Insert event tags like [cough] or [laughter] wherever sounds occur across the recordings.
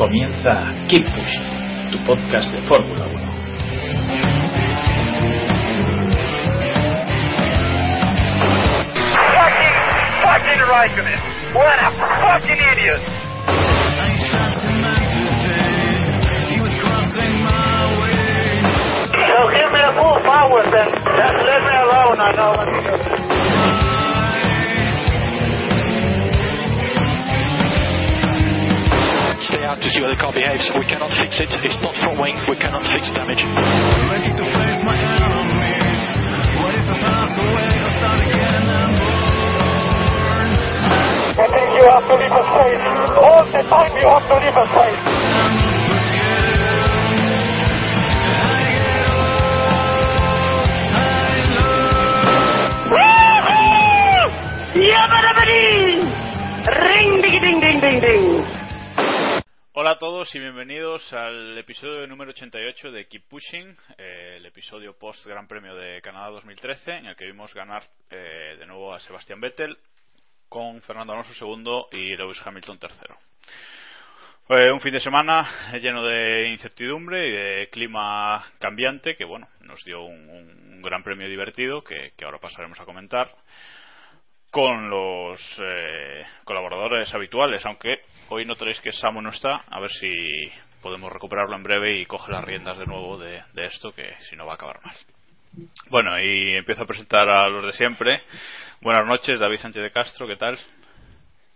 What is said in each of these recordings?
Comienza Keep Pushing, tu podcast de Fórmula 1. Fucking, fucking Raikkonen. What a fucking idiot. So give me a full power then. Just leave me alone, I know what to do. Stay out to see how the car behaves. We cannot fix it. It's not front wing. We cannot fix the damage. I think you have to leave a space. All the time you have to leave a space. Ring ding ding ding ding ding. Hola a todos y bienvenidos al episodio número 88 de Keep Pushing, eh, el episodio post Gran Premio de Canadá 2013, en el que vimos ganar eh, de nuevo a Sebastián Vettel con Fernando Alonso segundo y Lewis Hamilton tercero. Fue un fin de semana lleno de incertidumbre y de clima cambiante que bueno nos dio un, gran premio divertido que, que ahora pasaremos a comentar con los eh, colaboradores habituales, aunque hoy notaréis que Samu no está, a ver si podemos recuperarlo en breve y coge las riendas de nuevo de, de esto, que si no va a acabar mal. Bueno, y empiezo a presentar a los de siempre. Buenas noches, David Sánchez de Castro, ¿qué tal?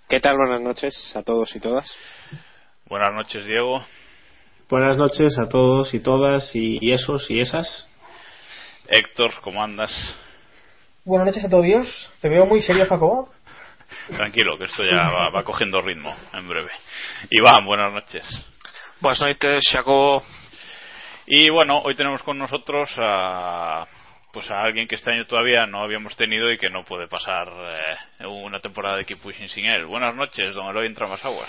¿Qué tal? Buenas noches a todos y todas. Buenas noches, Diego. Buenas noches a todos y todas y, y esos y esas. Héctor, ¿cómo andas? Buenas noches a todos. Dios. Te veo muy serio, Jacobo. Tranquilo, que esto ya va, va cogiendo ritmo en breve. Iván, buenas noches. Buenas noches, Jacobo. Y bueno, hoy tenemos con nosotros a pues a alguien que este año todavía no habíamos tenido y que no puede pasar eh, una temporada de Keep Pushing sin él. Buenas noches, don Eloy Aguas.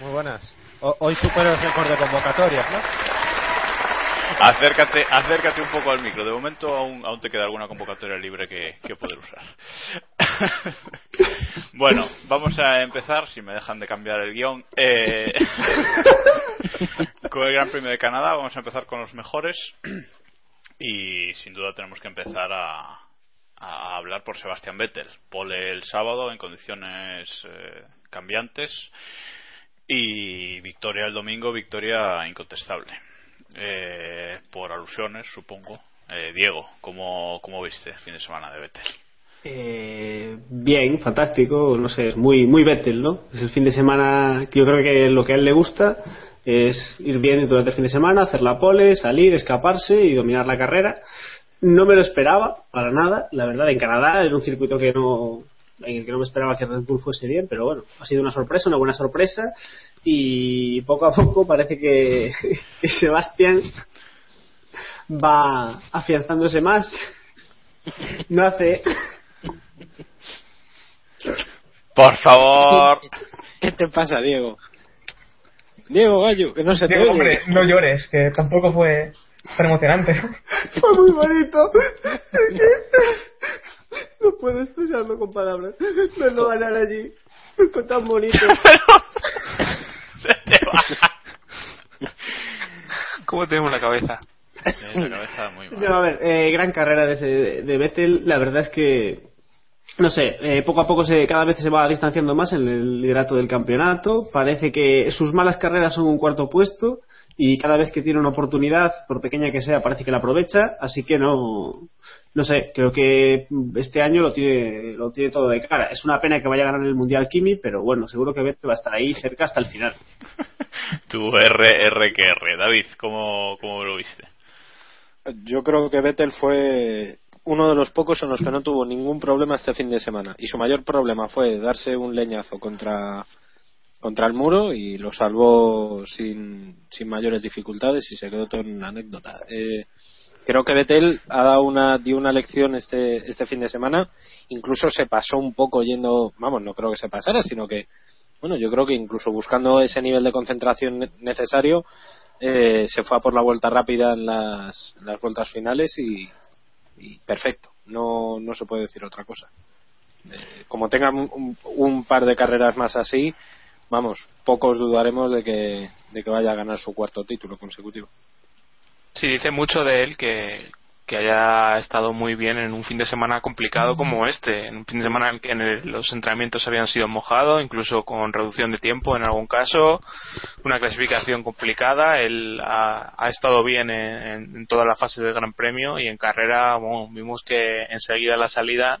Muy buenas. O- hoy supero el récord de convocatorias, ¿no? Acércate, acércate un poco al micro. De momento aún, aún te queda alguna convocatoria libre que, que poder usar. [laughs] bueno, vamos a empezar, si me dejan de cambiar el guion, eh, [laughs] con el Gran Premio de Canadá. Vamos a empezar con los mejores. [clears throat] Y sin duda tenemos que empezar a, a hablar por Sebastián Vettel. Pole el sábado en condiciones eh, cambiantes. Y victoria el domingo, victoria incontestable. Eh, por alusiones, supongo. Eh, Diego, ¿cómo, ¿cómo viste el fin de semana de Vettel? Eh, bien, fantástico, no sé, es muy, muy Vettel, ¿no? Es el fin de semana que yo creo que lo que a él le gusta es ir bien durante el fin de semana, hacer la pole, salir, escaparse y dominar la carrera. No me lo esperaba, para nada, la verdad, en Canadá, en un circuito que no, en el que no me esperaba que Red Bull fuese bien, pero bueno, ha sido una sorpresa, una buena sorpresa y poco a poco parece que, [laughs] que Sebastián va afianzándose más. No hace Por favor. ¿Qué te pasa, Diego? Diego Gallo, que no se te Diego, oye. hombre, no llores, que tampoco fue tan emocionante. Fue muy bonito. No puedo expresarlo con palabras. Verlo ganar allí. Fue tan bonito. Se te va. ¿Cómo tenemos la cabeza? [laughs] Esa cabeza muy mal. No, a ver, eh, gran carrera de, ese, de Vettel. La verdad es que no sé, eh, poco a poco se, cada vez se va distanciando más en el liderato del campeonato. Parece que sus malas carreras son un cuarto puesto y cada vez que tiene una oportunidad, por pequeña que sea, parece que la aprovecha. Así que no, no sé, creo que este año lo tiene, lo tiene todo de cara. Es una pena que vaya a ganar el Mundial Kimi, pero bueno, seguro que Vettel va a estar ahí cerca hasta el final. [laughs] tu R, que R. David, ¿cómo, ¿cómo lo viste? Yo creo que Vettel fue uno de los pocos en los que no tuvo ningún problema este fin de semana. Y su mayor problema fue darse un leñazo contra, contra el muro y lo salvó sin, sin mayores dificultades y se quedó todo en una anécdota. Eh, creo que Vettel ha dado una, dio una lección este, este fin de semana. Incluso se pasó un poco yendo, vamos, no creo que se pasara, sino que, bueno, yo creo que incluso buscando ese nivel de concentración necesario, eh, se fue a por la vuelta rápida en las, en las vueltas finales y, y perfecto, no, no se puede decir otra cosa. Eh, como tengan un, par de carreras más así, vamos, pocos dudaremos de que, de que vaya a ganar su cuarto título consecutivo. Sí, dice mucho de él que, que haya estado muy bien en un fin de semana complicado como este, en un fin de semana en que los entrenamientos habían sido mojados, incluso con reducción de tiempo en algún caso, una clasificación complicada, él ha, estado bien en, toda la fase del Gran Premio y en carrera vimos que enseguida la salida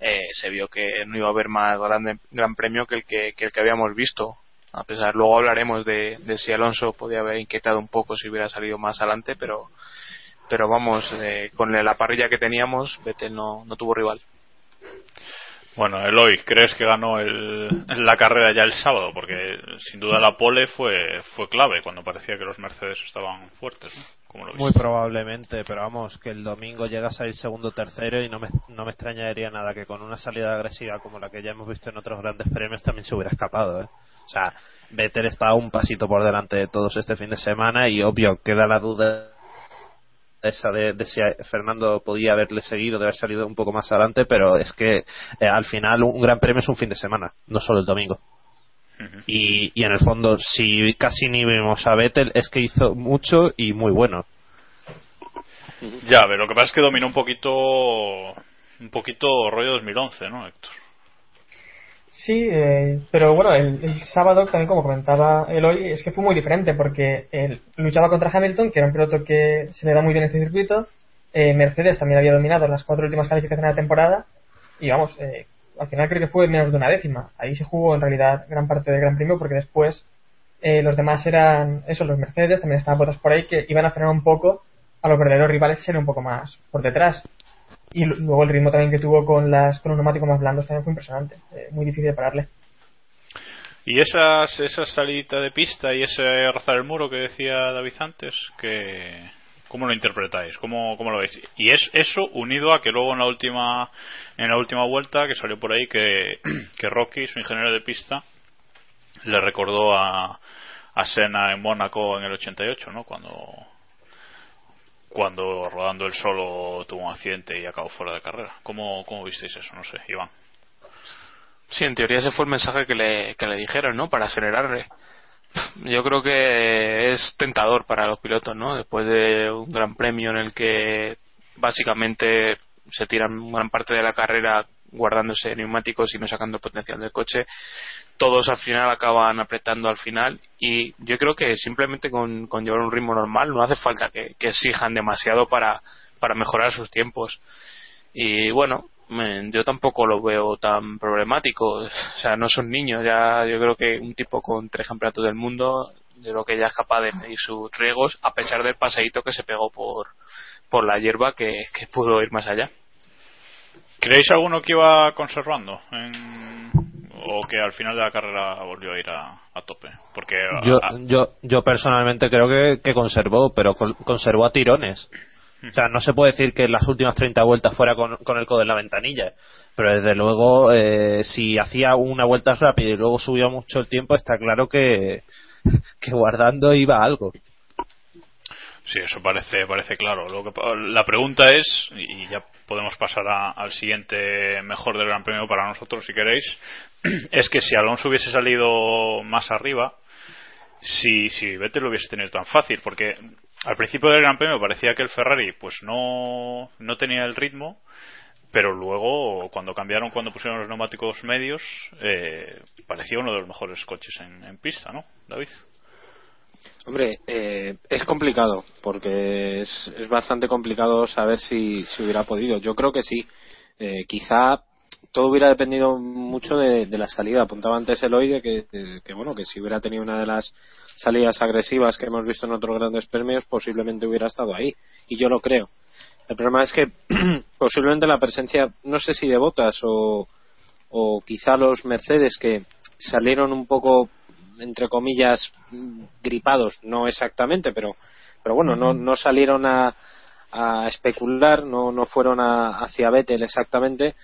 eh, se vio que no iba a haber más grande, Gran Premio que el que, el que habíamos visto. A pesar, luego hablaremos de, de si Alonso podía haber inquietado un poco si hubiera salido más adelante, pero pero vamos, eh, con la parrilla que teníamos, Vettel no, no tuvo rival. Bueno, Eloy, ¿crees que ganó el, la carrera ya el sábado? Porque sin duda la pole fue, fue clave cuando parecía que los Mercedes estaban fuertes. Muy probablemente, pero vamos, que el domingo llegas a ir segundo o tercero y no me, no me extrañaría nada que con una salida agresiva como la que ya hemos visto en otros grandes premios también se hubiera escapado. ¿eh? O sea, Vettel está un pasito por delante de todos este fin de semana y obvio queda la duda esa de, si Fernando podía haberle seguido, de haber salido un poco más adelante, pero es que eh, al final un gran premio es un fin de semana, no solo el domingo. y, y en el fondo, si casi ni vimos a Vettel, es que hizo mucho y muy bueno. Ya, pero lo que pasa es que dominó un poquito un poquito rollo 2011, ¿no, Héctor? Sí, eh, pero bueno, el, sábado también, como comentaba Eloy, es que fue muy diferente porque él luchaba contra Hamilton, que era un piloto que se le da muy bien este circuito. Eh, Mercedes también había dominado las cuatro últimas calificaciones de la temporada. Y vamos, eh, al final creo que fue menos de una décima. Ahí se jugó en realidad gran parte del Gran Premio porque después los demás eran, eso, los Mercedes, también estaban botas por ahí que iban a frenar un poco a los verdaderos rivales que serían un poco más por detrás y luego el ritmo también que tuvo con las con los neumáticos más blandos también fue impresionante eh, muy difícil de pararle. Y esas esa salida de pista y ese rozar el muro que decía David antes que cómo lo interpretáis cómo, cómo lo veis y es eso unido a que luego en la última en la última vuelta que salió por ahí que, [clears throat] que Rocky su ingeniero de pista le recordó a a Senna en Mónaco en el 88 no cuando cuando rodando el solo tuvo un accidente y acabó fuera de carrera. ¿Cómo, cómo visteis eso? No sé, Iván. Sí, en teoría ese fue el mensaje que le, que le dijeron, ¿no? Para acelerarle. Yo creo que es tentador para los pilotos, ¿no? Después de un gran premio en el que básicamente se tiran gran parte de la carrera guardándose neumáticos y no sacando potencial del coche, todos al final acaban apretando al final y yo creo que simplemente con, llevar un ritmo normal no hace falta que, exijan demasiado para, para mejorar sus tiempos. Y bueno, yo tampoco lo veo tan problemático. O sea, no son niños. Ya yo creo que un tipo con tres campeonatos del mundo, yo creo que ya es capaz de medir sus riesgos, a pesar del paseíto que se pegó por, por la hierba que, que pudo ir más allá. ¿Creéis alguno que iba conservando? ¿O que al final de la carrera volvió a ir a, tope? Porque yo, yo, yo personalmente creo que, conservó, pero conservó a tirones. O sea, no se puede decir que en las últimas 30 vueltas fuera con, el codo en la ventanilla. Pero desde luego, eh, si hacía una vuelta rápida y luego subía mucho el tiempo, está claro que, [laughs] que guardando iba algo. Sí, eso parece, parece claro. Lo que, la pregunta es, y ya podemos pasar al siguiente mejor del Gran Premio para nosotros, si queréis, [clears throat] es que si Alonso hubiese salido más arriba, si, si Vettel lo hubiese tenido tan fácil, porque al principio del Gran Premio parecía que el Ferrari pues no, no tenía el ritmo, pero luego cuando cambiaron, cuando pusieron los neumáticos medios, eh, parecía uno de los mejores coches en pista, ¿no, David? Hombre, eh, es complicado, porque es, es, bastante complicado saber si, si, hubiera podido. Yo creo que sí. Eh, quizá todo hubiera dependido mucho de, la salida. Apuntaba antes el hoy de que, que, bueno, que si hubiera tenido una de las salidas agresivas que hemos visto en otros grandes premios, posiblemente hubiera estado ahí. Y yo lo creo. El problema es que [clears throat] posiblemente la presencia, no sé si de botas o, o quizá los Mercedes que salieron un poco entre comillas gripados no exactamente pero pero bueno no, no salieron a, a especular no no fueron a, hacia Vettel exactamente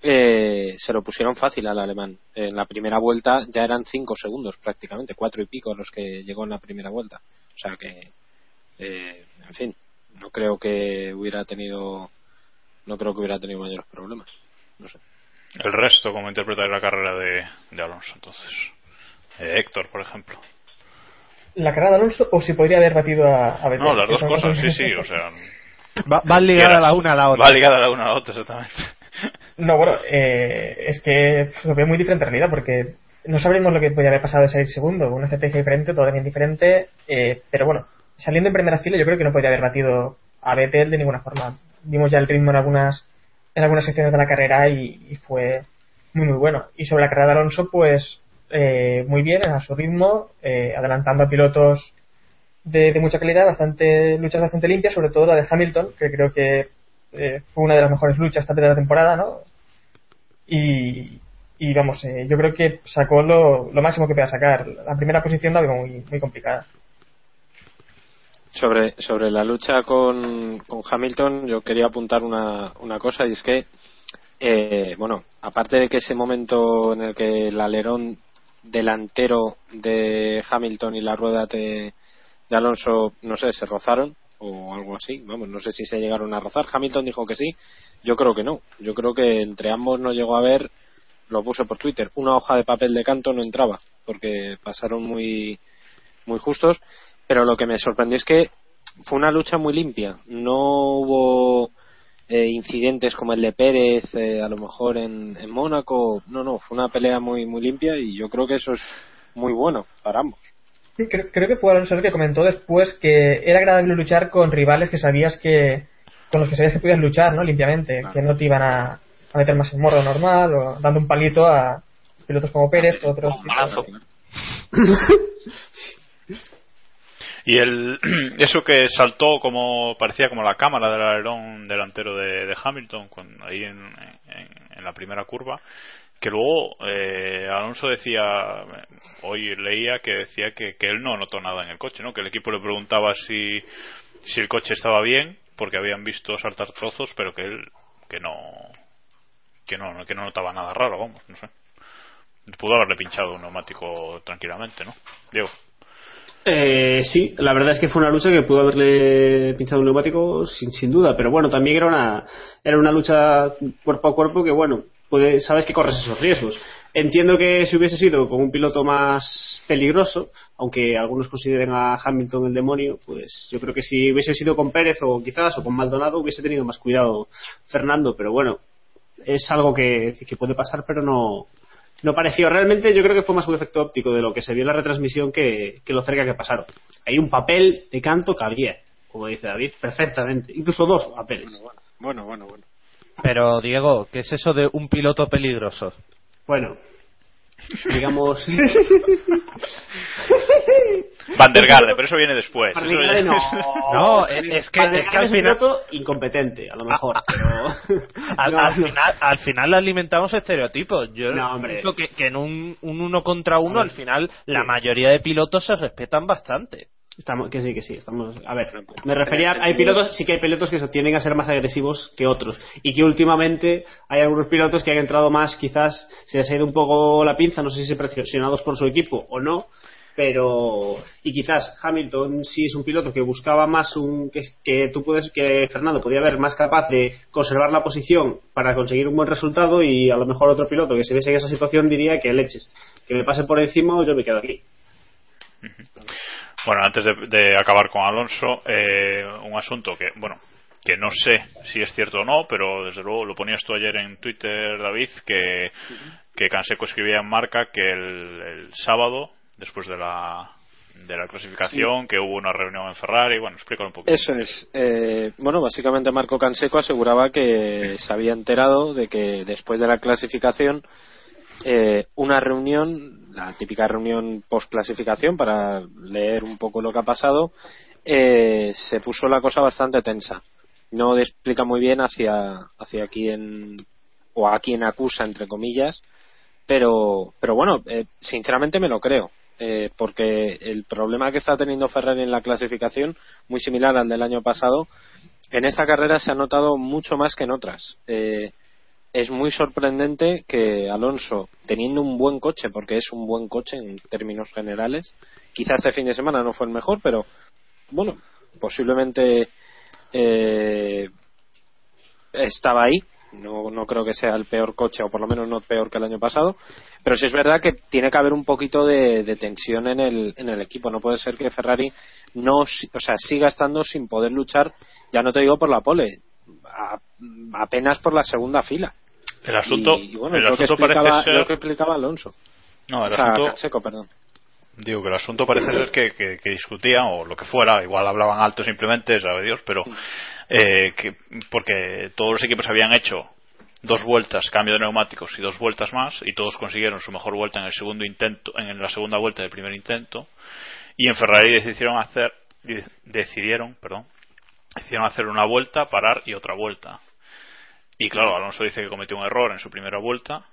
eh, se lo pusieron fácil al alemán. En la primera vuelta ya eran cinco segundos prácticamente cuatro y pico los que llegó en la primera vuelta. O sea que eh, en fin no creo que hubiera tenido no creo que hubiera tenido mayores problemas. No sé. El resto como interpretar la carrera de, de Alonso entonces eh, Héctor, por ejemplo. ¿La carrera de Alonso o si podría haber batido a, a Vettel? No, las dos cosas, sí, sí, o sea... [laughs] Va, van ligadas la una a la otra. Va ligada la una a la otra, exactamente. No, bueno, eh, es que lo veo muy diferente en realidad, porque no sabremos lo que podría haber pasado de salir segundo, una estrategia diferente, totalmente diferente, eh, pero bueno, saliendo en primera fila yo creo que no podría haber batido a Vettel de ninguna forma. Vimos ya el ritmo en algunas en algunas secciones de la carrera y, y fue muy muy bueno. Y sobre la carrera de Alonso, pues eh, muy bien a su ritmo, eh, adelantando a pilotos de, de, mucha calidad, bastante luchas bastante limpias, sobre todo la de Hamilton, que creo que eh, fue una de las mejores luchas esta primera temporada, ¿no? Y, y vamos, eh, yo creo que sacó lo, lo, máximo que podía sacar. La primera posición la veo muy, muy complicada. Sobre, sobre la lucha con, con Hamilton, yo quería apuntar una, una cosa, y es que, eh, bueno, aparte de que ese momento en el que el alerón delantero de Hamilton y la rueda de, de, Alonso, no sé, se rozaron o algo así. Vamos, no sé si se llegaron a rozar. Hamilton dijo que sí. Yo creo que no. Yo creo que entre ambos no llegó a haber, lo puse por Twitter, una hoja de papel de canto no entraba porque pasaron muy, muy justos. Pero lo que me sorprendió es que fue una lucha muy limpia. No hubo eh, incidentes como el de Pérez, eh, a lo mejor en, en Mónaco. No, no, fue una pelea muy, muy limpia y yo creo que eso es muy bueno para ambos. Sí, creo, creo, que fue Alonso el que comentó después que era agradable luchar con rivales que sabías que con los que sabías que podías luchar no limpiamente claro. que no te iban a, a, meter más en morro normal o dando un palito a pilotos como Pérez o otros [laughs] y el [clears throat] eso que saltó como parecía como la cámara del alerón delantero de, de Hamilton ahí en, en, la primera curva que luego eh, Alonso decía hoy leía que decía que, que, él no notó nada en el coche no que el equipo le preguntaba si si el coche estaba bien porque habían visto saltar trozos pero que él que no que no que no notaba nada raro vamos no sé. Pudo haberle pinchado un neumático tranquilamente no Diego eh, sí, la verdad es que fue una lucha que pudo haberle pinchado un neumático sin, sin duda, pero bueno, también era una, era una lucha cuerpo a cuerpo que bueno, puede, sabes que corres esos riesgos. Entiendo que si hubiese sido con un piloto más peligroso, aunque algunos consideren a Hamilton el demonio, pues yo creo que si hubiese sido con Pérez o quizás o con Maldonado hubiese tenido más cuidado Fernando, pero bueno, es algo que, que puede pasar, pero no, no pareció. Realmente yo creo que fue más un efecto óptico de lo que se vio en la retransmisión que, que lo cerca que pasaron. Hay un papel de canto que había, como dice David, perfectamente. Incluso dos papeles. Bueno, bueno, bueno. Pero, Diego, ¿qué es eso de un piloto peligroso? Bueno, digamos. Van der Garde, pero eso viene después. Eso viene... No, no, es que, es que al final. incompetente, a lo mejor. Pero... [laughs] al, no, al [laughs] no. final, al final alimentamos estereotipos. Yo no, hombre. pienso que, que en un, un uno contra uno, al final, sí. la mayoría de pilotos se respetan bastante. Estamos, que sí, que sí, estamos. A ver, me refería. Hay pilotos, sí que hay pilotos que tienden a ser más agresivos que otros. Y que últimamente hay algunos pilotos que han entrado más, quizás se les ha ido un poco la pinza, no sé si presionados por su equipo o no. Pero. Y quizás Hamilton sí es un piloto que buscaba más un. que, que tú puedes. que Fernando podía ver más capaz de conservar la posición para conseguir un buen resultado. Y a lo mejor otro piloto que se viese en esa situación diría que leches. Que me pase por encima o yo me quedo aquí. Bueno, antes de, de acabar con Alonso, eh, un asunto que, bueno, que no sé si es cierto o no, pero desde luego lo ponías tú ayer en Twitter, David, que, que Canseco escribía en marca que el, el sábado, después de la, de la clasificación, que hubo una reunión en Ferrari. Bueno, explícalo un poquito. Eso es. Eh, bueno, básicamente Marco Canseco aseguraba que se había enterado de que después de la clasificación, eh, una reunión, la típica reunión post clasificación para leer un poco lo que ha pasado, eh, se puso la cosa bastante tensa. No explica muy bien hacia, hacia quién o a quién acusa, entre comillas, pero, pero bueno, eh, sinceramente me lo creo. Eh, porque el problema que está teniendo Ferrari en la clasificación, muy similar al del año pasado, en esta carrera se ha notado mucho más que en otras. Eh, es muy sorprendente que Alonso, teniendo un buen coche, porque es un buen coche en términos generales, quizás este fin de semana no fue el mejor, pero bueno, posiblemente eh, estaba ahí, no, no creo que sea el peor coche, o por lo menos no peor que el año pasado. Pero sí es verdad que tiene que haber un poquito de, tensión en el, en el equipo. No puede ser que Ferrari no, o sea, siga estando sin poder luchar, ya no te digo por la pole, apenas por la segunda fila. El asunto, Y, y bueno, el lo, que asunto parece ser- lo que explicaba Alonso. No, el o sea, asunto- Canseco, perdón. Digo que el asunto parece ser que, que, que discutían o lo que fuera, igual hablaban alto simplemente, sabe Dios, pero eh, que, porque todos los equipos habían hecho dos vueltas, cambio de neumáticos y dos vueltas más, y todos consiguieron su mejor vuelta en el segundo intento, en la segunda vuelta del primer intento, y en Ferrari decidieron hacer, decidieron, perdón, decidieron hacer una vuelta, parar y otra vuelta. Y claro, Alonso dice que cometió un error en su primera vuelta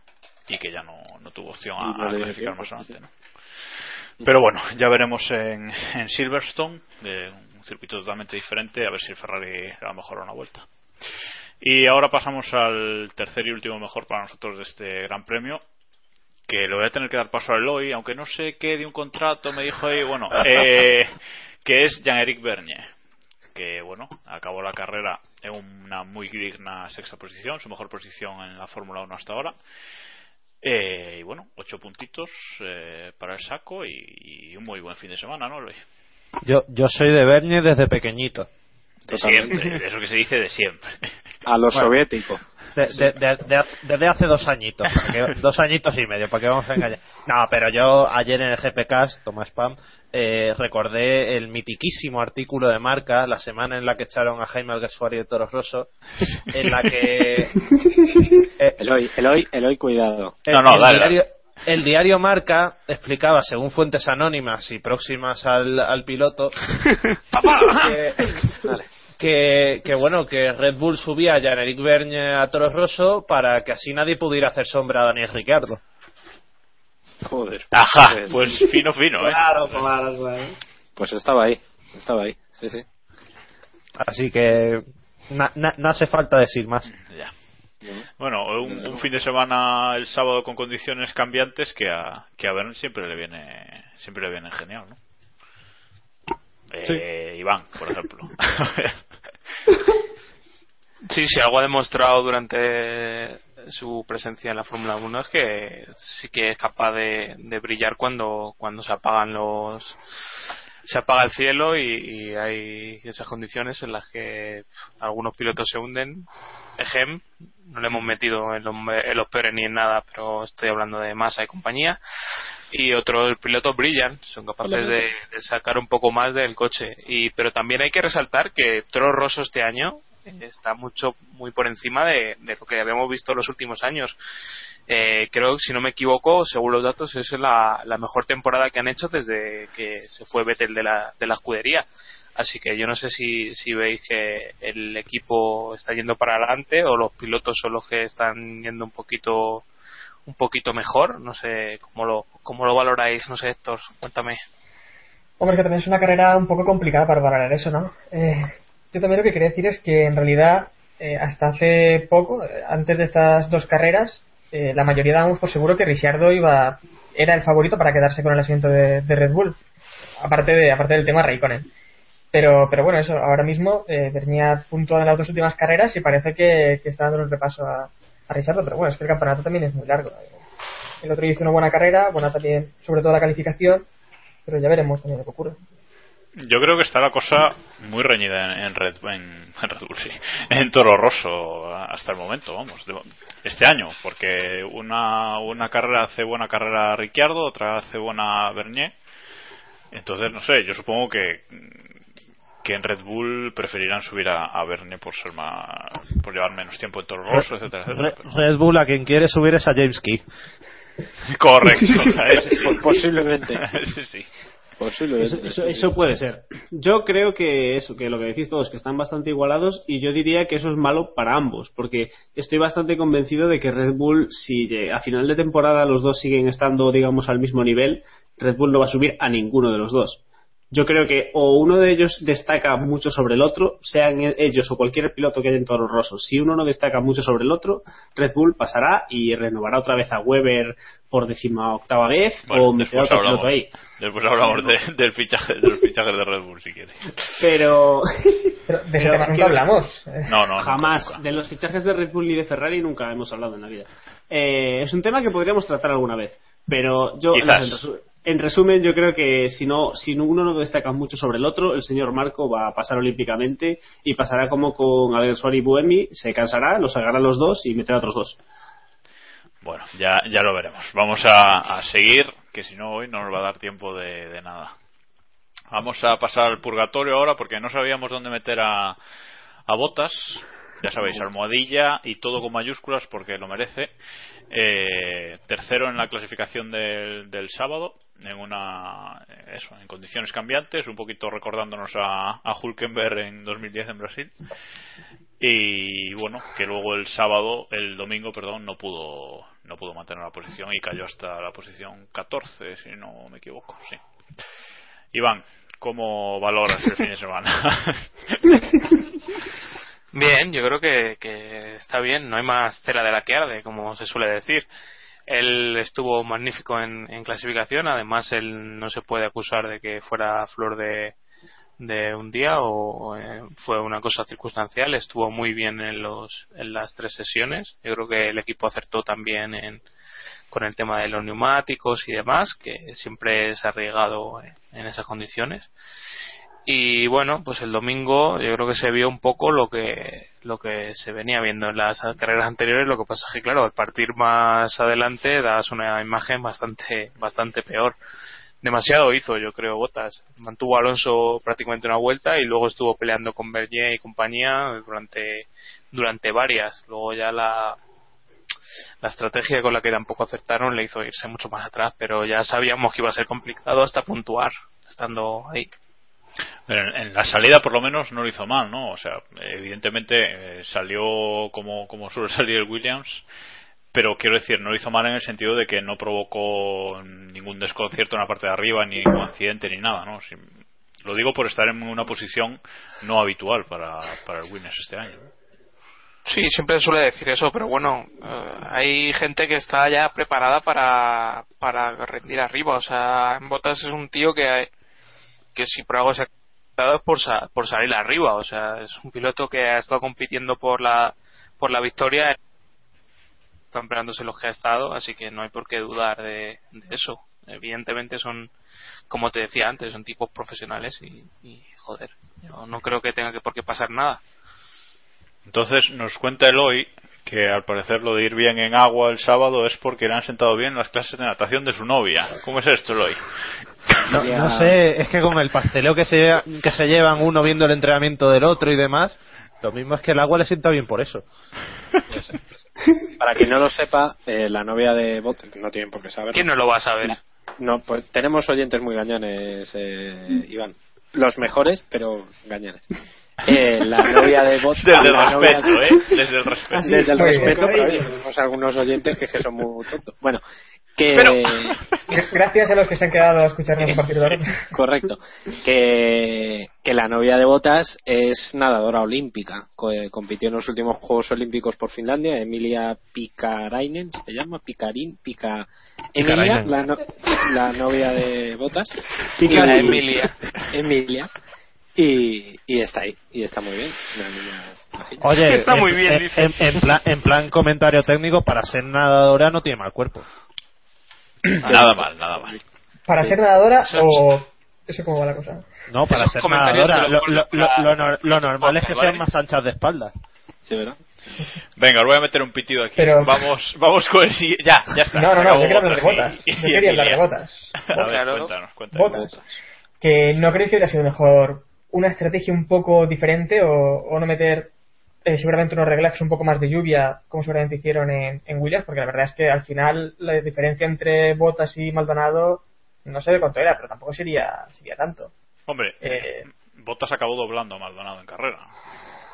y que ya no, no tuvo opción a, no a clasificar tiempo, más adelante. ¿no? Pero bueno, ya veremos en, en Silverstone, un circuito totalmente diferente, a ver si el Ferrari a lo mejor una vuelta. Y ahora pasamos al tercer y último mejor para nosotros de este Gran Premio, que le voy a tener que dar paso a Eloy, aunque no sé qué de un contrato, me dijo ahí, bueno, [laughs] eh, que es Jean-Éric Bernier, que bueno, acabó la carrera en una muy digna sexta posición, su mejor posición en la Fórmula 1 hasta ahora. Eh, y bueno, ocho puntitos eh, para el saco y, y un muy buen fin de semana, ¿no, Eloy? Yo, yo soy de Bernie desde pequeñito. De siempre, de eso que se dice de siempre. A lo Bueno. soviético. De- de- de- de- desde hace dos añitos, [laughs] dos añitos y medio, para que vamos a engañar. No, pero yo ayer en el GPcast, toma spam, eh, recordé el mitiquísimo artículo de marca, la semana en la que echaron a Jaime Alguersuari de Toros Rosso, en la que eh, Eloy, Eloy, Eloy, cuidado. el, el diario, el diario Marca explicaba, según fuentes anónimas y próximas al, al piloto, [laughs] que, que, que, bueno, que Red Bull subía a Jean-Éric Vergne a Toro Rosso para que así nadie pudiera hacer sombra a Daniel Ricciardo. Joder. Ajá, pues fino, fino, ¿eh? Claro, claro, claro. Pues estaba ahí, estaba ahí, sí, sí. Así que na- na- no hace falta decir más. Ya. Bueno, un, un fin de semana el sábado con condiciones cambiantes que a, que a Bern siempre le viene siempre le viene genial, ¿no? Eh, Iván, por ejemplo. [laughs] Sí, sí, algo ha demostrado durante su presencia en la Fórmula 1 es que sí que es capaz de, de brillar cuando, cuando se apagan los se apaga el cielo y, y hay esas condiciones en las que algunos pilotos se hunden. Ejem, no le hemos metido en los, en los peores ni en nada, pero estoy hablando de masa y compañía. Y otros pilotos brillan, son capaces de, de sacar un poco más del coche. Y, pero también hay que resaltar que Toro Rosso este año está mucho muy por encima de, de lo que habíamos visto en los últimos años. Eh, creo, si no me equivoco, según los datos, es la, la mejor temporada que han hecho desde que se fue Vettel de la, de la escudería. Así que yo no sé si, veis que el equipo está yendo para adelante o los pilotos son los que están yendo un poquito un poquito mejor. No sé cómo lo, cómo lo valoráis. No sé, Héctor, cuéntame. Hombre, que también es una carrera un poco complicada para valorar eso, ¿no? Eh, yo también lo que quería decir es que en realidad eh, hasta hace poco, eh, antes de estas dos carreras, eh, la mayoría dábamos por seguro que Ricciardo iba era el favorito para quedarse con el asiento de, Red Bull, aparte de aparte del tema Raikkonen. Pero, pero bueno, eso, ahora mismo eh, Bernier puntuado en las dos últimas carreras y parece que, que está dando un repaso a, a Ricciardo, pero bueno, es que el campeonato también es muy largo. El otro hizo una buena carrera, buena también, sobre todo la calificación, pero ya veremos también lo que ocurre. Yo creo que está la cosa muy reñida en, en Red, en, en Red Bull, sí, en Toro Rosso hasta el momento, vamos, de- este año, porque una, una carrera hace buena carrera Ricciardo, otra hace buena Bernier. Entonces, no sé, yo supongo que que en Red Bull preferirán subir a, a Bernier por ser más por llevar menos tiempo en Toro Rosso, etcétera, etcétera. Re- Red Bull a quien quiere subir es a James Key. Correcto, [laughs] posiblemente. ese sí. [laughs] Eso, eso- eso puede ser. Yo creo que eso, que lo que decís todos, que están bastante igualados, y yo diría que eso es malo para ambos, porque estoy bastante convencido de que Red Bull, si a final de temporada los dos siguen estando, digamos, al mismo nivel, Red Bull no va a subir a ninguno de los dos. Yo creo que o uno de ellos destaca mucho sobre el otro, sean e- ellos o cualquier piloto que haya en Toro Rosso. Si uno no destaca mucho sobre el otro, Red Bull pasará y renovará otra vez a Weber por décima octava vez Bueno, o meterá después otro piloto ahí. después hablamos de- del fichaje, de los fichajes de Red Bull si quieres. Pero. [laughs] Pero de Pero tema nunca quiero- hablamos. No, no, Jamás. nunca, De los fichajes de Red Bull y de Ferrari nunca hemos hablado en la vida. Eh, es un tema que podríamos tratar alguna vez. Pero yo, Quizás. En, resu- en resumen, yo creo que si no, si uno no destaca mucho sobre el otro, el señor Marco va a pasar olímpicamente y pasará como con Alguersuari y Buemi, se cansará, los sacará los dos y meterá a otros dos. Bueno, ya, ya lo veremos. Vamos a, a seguir, que si no hoy no nos va a dar tiempo de, de nada. Vamos a pasar al purgatorio ahora porque no sabíamos dónde meter a, a Botas. Ya sabéis, almohadilla y todo con mayúsculas porque lo merece. Eh, tercero en la clasificación del, del sábado, en una eso, en condiciones cambiantes, un poquito recordándonos a, a Hulkenberg en 2010 en Brasil. Y bueno, que luego el sábado, el domingo, perdón, no pudo no pudo mantener la posición y cayó hasta la posición 14, si no me equivoco, sí. Iván, ¿cómo valoras el fin de semana? [laughs] Bien, yo creo que, que está bien, no hay más cera de la que arde, como se suele decir. Él estuvo magnífico en, clasificación, además él no se puede acusar de que fuera flor de, un día o eh, fue una cosa circunstancial, estuvo muy bien en, los, en las tres sesiones. Yo creo que el equipo acertó también en, con el tema de los neumáticos y demás, que siempre es arriesgado en esas condiciones. Y bueno, pues el domingo yo creo que se vio un poco lo que lo que se venía viendo en las carreras anteriores. Lo que pasa es que claro, al partir más adelante das una imagen bastante bastante peor. Demasiado hizo, yo creo, Botas. Mantuvo Alonso prácticamente una vuelta y luego estuvo peleando con Berger y compañía durante durante varias. Luego ya la la estrategia con la que tampoco acertaron le hizo irse mucho más atrás, pero ya sabíamos que iba a ser complicado hasta puntuar estando ahí. Pero en, la salida por lo menos no lo hizo mal, ¿no? O sea, evidentemente eh, salió como, como suele [laughs] salir el Williams, pero quiero decir, no lo hizo mal en el sentido de que no provocó ningún desconcierto en la parte de arriba, ni ningún accidente, ni nada, ¿no? Lo digo por estar en una posición no habitual para, para el Williams este año. Sí, siempre suele decir eso, pero bueno, eh, hay gente que está ya preparada para, para rendir arriba. O sea, en Botas es un tío que, que si por algo se ha quedado es por, sa- por salir arriba. O sea, es un piloto que ha estado compitiendo por la, por la victoria, campeonándose los que ha estado, así que no hay por qué dudar de, de eso. Evidentemente son, como te decía antes, son tipos profesionales y, y joder, yo no creo que tenga que por qué pasar nada. Entonces nos cuenta Eloy que al parecer lo de ir bien en agua el sábado es porque le han sentado bien las clases de natación de su novia. ¿Cómo es esto, Eloy? No, no sé, es que con el pasteleo que se, lleva- que se llevan uno viendo el entrenamiento del otro y demás, lo mismo es que el agua le sienta bien por eso. Para quien no lo sepa, eh, la novia de Bot, no tienen por qué saberlo. ¿Quién no lo va a saber? No, pues tenemos oyentes muy gañones, eh, Iván. Los mejores, pero gañones. Eh, la novia de Bot. Desde el novia- respeto, ¿eh? Desde el respeto. Desde el respeto, pero tenemos algunos oyentes que, que son muy tontos. Bueno, que. Gracias a los que se han quedado a escucharnos a partir de ahora. [laughs] Correcto. Que, que la novia de Botas es nadadora olímpica. Eh, compitió en los últimos Juegos Olímpicos por Finlandia. Emilia Pikarainen, ¿se llama? Picarín, Pica. Emilia, la, no- la novia de Botas. Y- Emilia. Emilia. Y, y está ahí. Y está muy bien. Oye, Está en, muy bien, en- dice. en- en plan, en plan comentario técnico, para ser nadadora no tiene mal cuerpo. [clears throat] Nada mal, nada mal. ¿Para ser nadadora o eso cómo va la cosa. No, para Esos ser nadadora, lo, normal es que ¿vale? sean más anchas de espalda. Sí, ¿verdad? Venga, os voy a meter un pitido aquí. Pero- Vamos, vamos con el siguiente. Ya, ya está. No, no, no, yo quería hablar de botas. y- Yo y quería hablar de botas. [laughs] A ver, cuéntanos, cuéntanos. Botas. Que no creéis que hubiera sido mejor una estrategia un poco diferente o, o no meter eh, seguramente unos reglajes un poco más de lluvia como seguramente hicieron en, en Williams porque la verdad es que al final la diferencia entre Botas y Maldonado no sé de cuánto era pero tampoco sería sería tanto. Hombre, Eh, Bottas acabó doblando a Maldonado en carrera.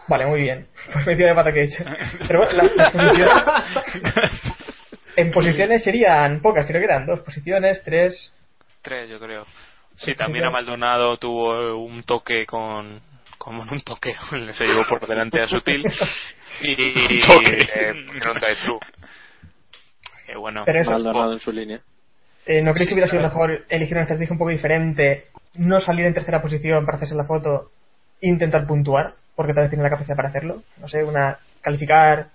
vale muy bien. [laughs] Pues me de pata que he hecho. [laughs] Pero bueno las, las posiciones [laughs] en posiciones serían pocas creo que eran dos posiciones tres. Tres, yo creo. Sí, también a Maldonado tuvo eh, un toque con. Como un toque, [laughs] se llevó por delante a Sutil. [laughs] Y. Un toque. eh, drive-thru. Que bueno. Pero eso- Maldonado en su línea. Eh, ¿No creéis Sí, que hubiera sido claro. mejor elegir una estrategia un poco diferente, no salir en tercera posición para hacerse la foto e intentar puntuar? Porque tal vez tiene la capacidad para hacerlo. No sé, una calificar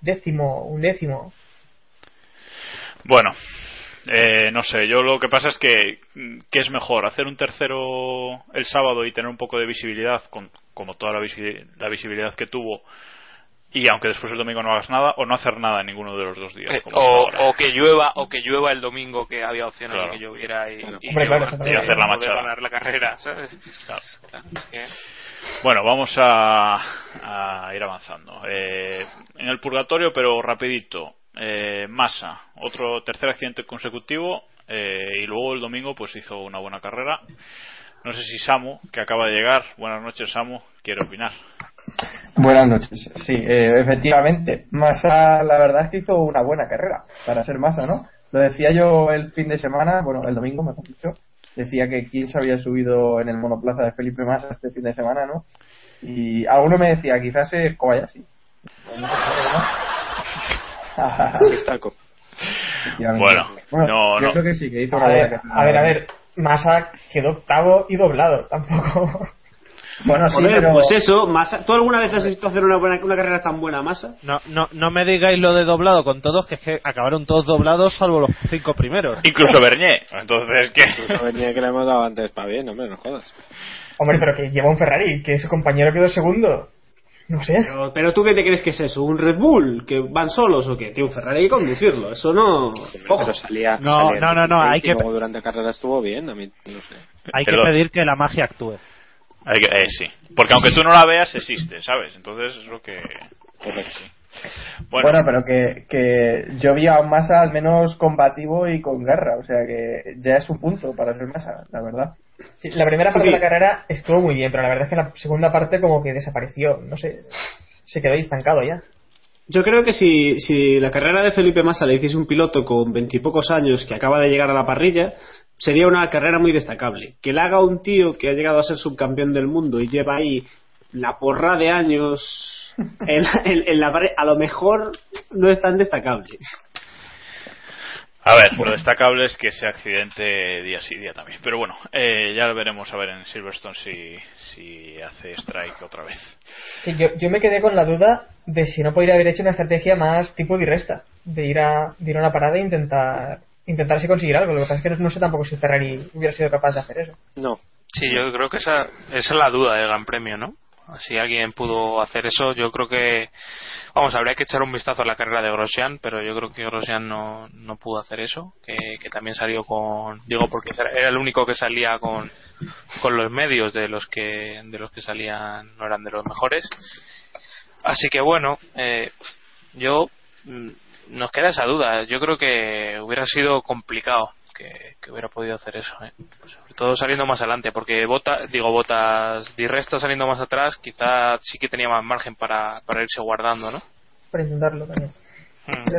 décimo, un décimo. Bueno, eh, no sé, yo lo que pasa es que, ¿qué es mejor? ¿Hacer un tercero el sábado y tener un poco de visibilidad, con, como toda la, visi- la visibilidad que tuvo, y aunque después el domingo no hagas nada, o no hacer nada en ninguno de los dos días? Eh, como o, que llueva o que llueva el domingo que había opciones Claro. de que lloviera y, y Hombre, claro, hacer la machada. ganar la carrera ¿sabes? Claro. Claro, es que- Bueno, vamos a, a ir avanzando. Eh, en el purgatorio, pero rapidito. Eh, Massa, otro tercer accidente consecutivo eh, y luego el domingo pues hizo una buena carrera. No sé si Samu, que acaba de llegar, buenas noches Samu, quiere opinar. Buenas noches. Sí, eh, efectivamente. Massa, la verdad es que hizo una buena carrera para ser Massa, ¿no? Lo decía yo el fin de semana, bueno, el domingo, mejor dicho. Decía que quién se había subido en el monoplaza de Felipe Massa este fin de semana, ¿no? Y alguno me decía, quizás es Kobayashi. [laughs] Bueno, no, yo no. creo que sí, que hizo A una ver, a ver, a ver. Massa quedó octavo y doblado. Tampoco. [laughs] Bueno, sí, Joder, pero... pues eso, Massa- ¿tú alguna vez has visto hacer una, buena, una carrera tan buena masa? No, no, no me digáis lo de doblado con todos, que es que acabaron todos doblados salvo los cinco primeros. Incluso Bernier. Entonces, ¿qué? Incluso venía que le hemos dado antes para bien, hombre, no jodas. Hombre, pero que lleva un Ferrari, que su compañero quedó segundo. No sé. Pero, pero tú qué te crees que es eso, un Red Bull, que van solos o qué, tío, un Ferrari hay que conducirlo, eso no... Pero salía, No, salía no, no, no, hay que- durante carrera estuvo bien, a mí no sé. Hay que pedir que la magia actúe. Hay que- eh, sí. Porque aunque tú no la veas, existe, ¿sabes? Entonces es lo que... sí. Bueno, Bueno, pero que, que yo vi a un Massa al menos combativo y con garra, o sea que ya es un punto para ser Massa, la verdad. Sí, la primera parte Sí. de la carrera estuvo muy bien, pero la verdad es que la segunda parte como que desapareció. No sé. Se quedó ahí estancado ya. Yo creo que si, si la carrera de Felipe Massa le hiciese un piloto con veintipocos años que acaba de llegar a la parrilla, sería una carrera muy destacable. Que la haga un tío que ha llegado a ser subcampeón del mundo y lleva ahí la porra de años en, en- en la parrilla, a lo mejor no es tan destacable. A ver, lo destacable es que ese accidente día sí día también. Pero bueno, eh, ya lo veremos a ver en Silverstone si, si hace strike otra vez. Sí, yo, yo me quedé con la duda de si no podría haber hecho una estrategia más tipo de resta. De ir a, de ir a una parada e intentar intentar si conseguir algo. Lo que pasa es que no, no sé tampoco si Ferrari hubiera sido capaz de hacer eso. No. Sí, yo creo que esa, esa es la duda del Gran Premio, ¿no? Si alguien pudo hacer eso, yo creo que. Vamos, habría que echar un vistazo a la carrera de Grosjean, pero yo creo que Grosjean no, no pudo hacer eso. Que, también salió con. Digo, porque era el único que salía con, con los medios de los que de los que salían, no eran de los mejores. Así que bueno, eh, yo. mm, Nos queda esa duda. Yo creo que hubiera sido complicado que, que hubiera podido hacer eso. ¿eh? Sobre todo saliendo más adelante, porque Bota, digo Botas, Di Resta saliendo más atrás, quizá sí que tenía más margen para, para irse guardando, ¿no? Para intentarlo también.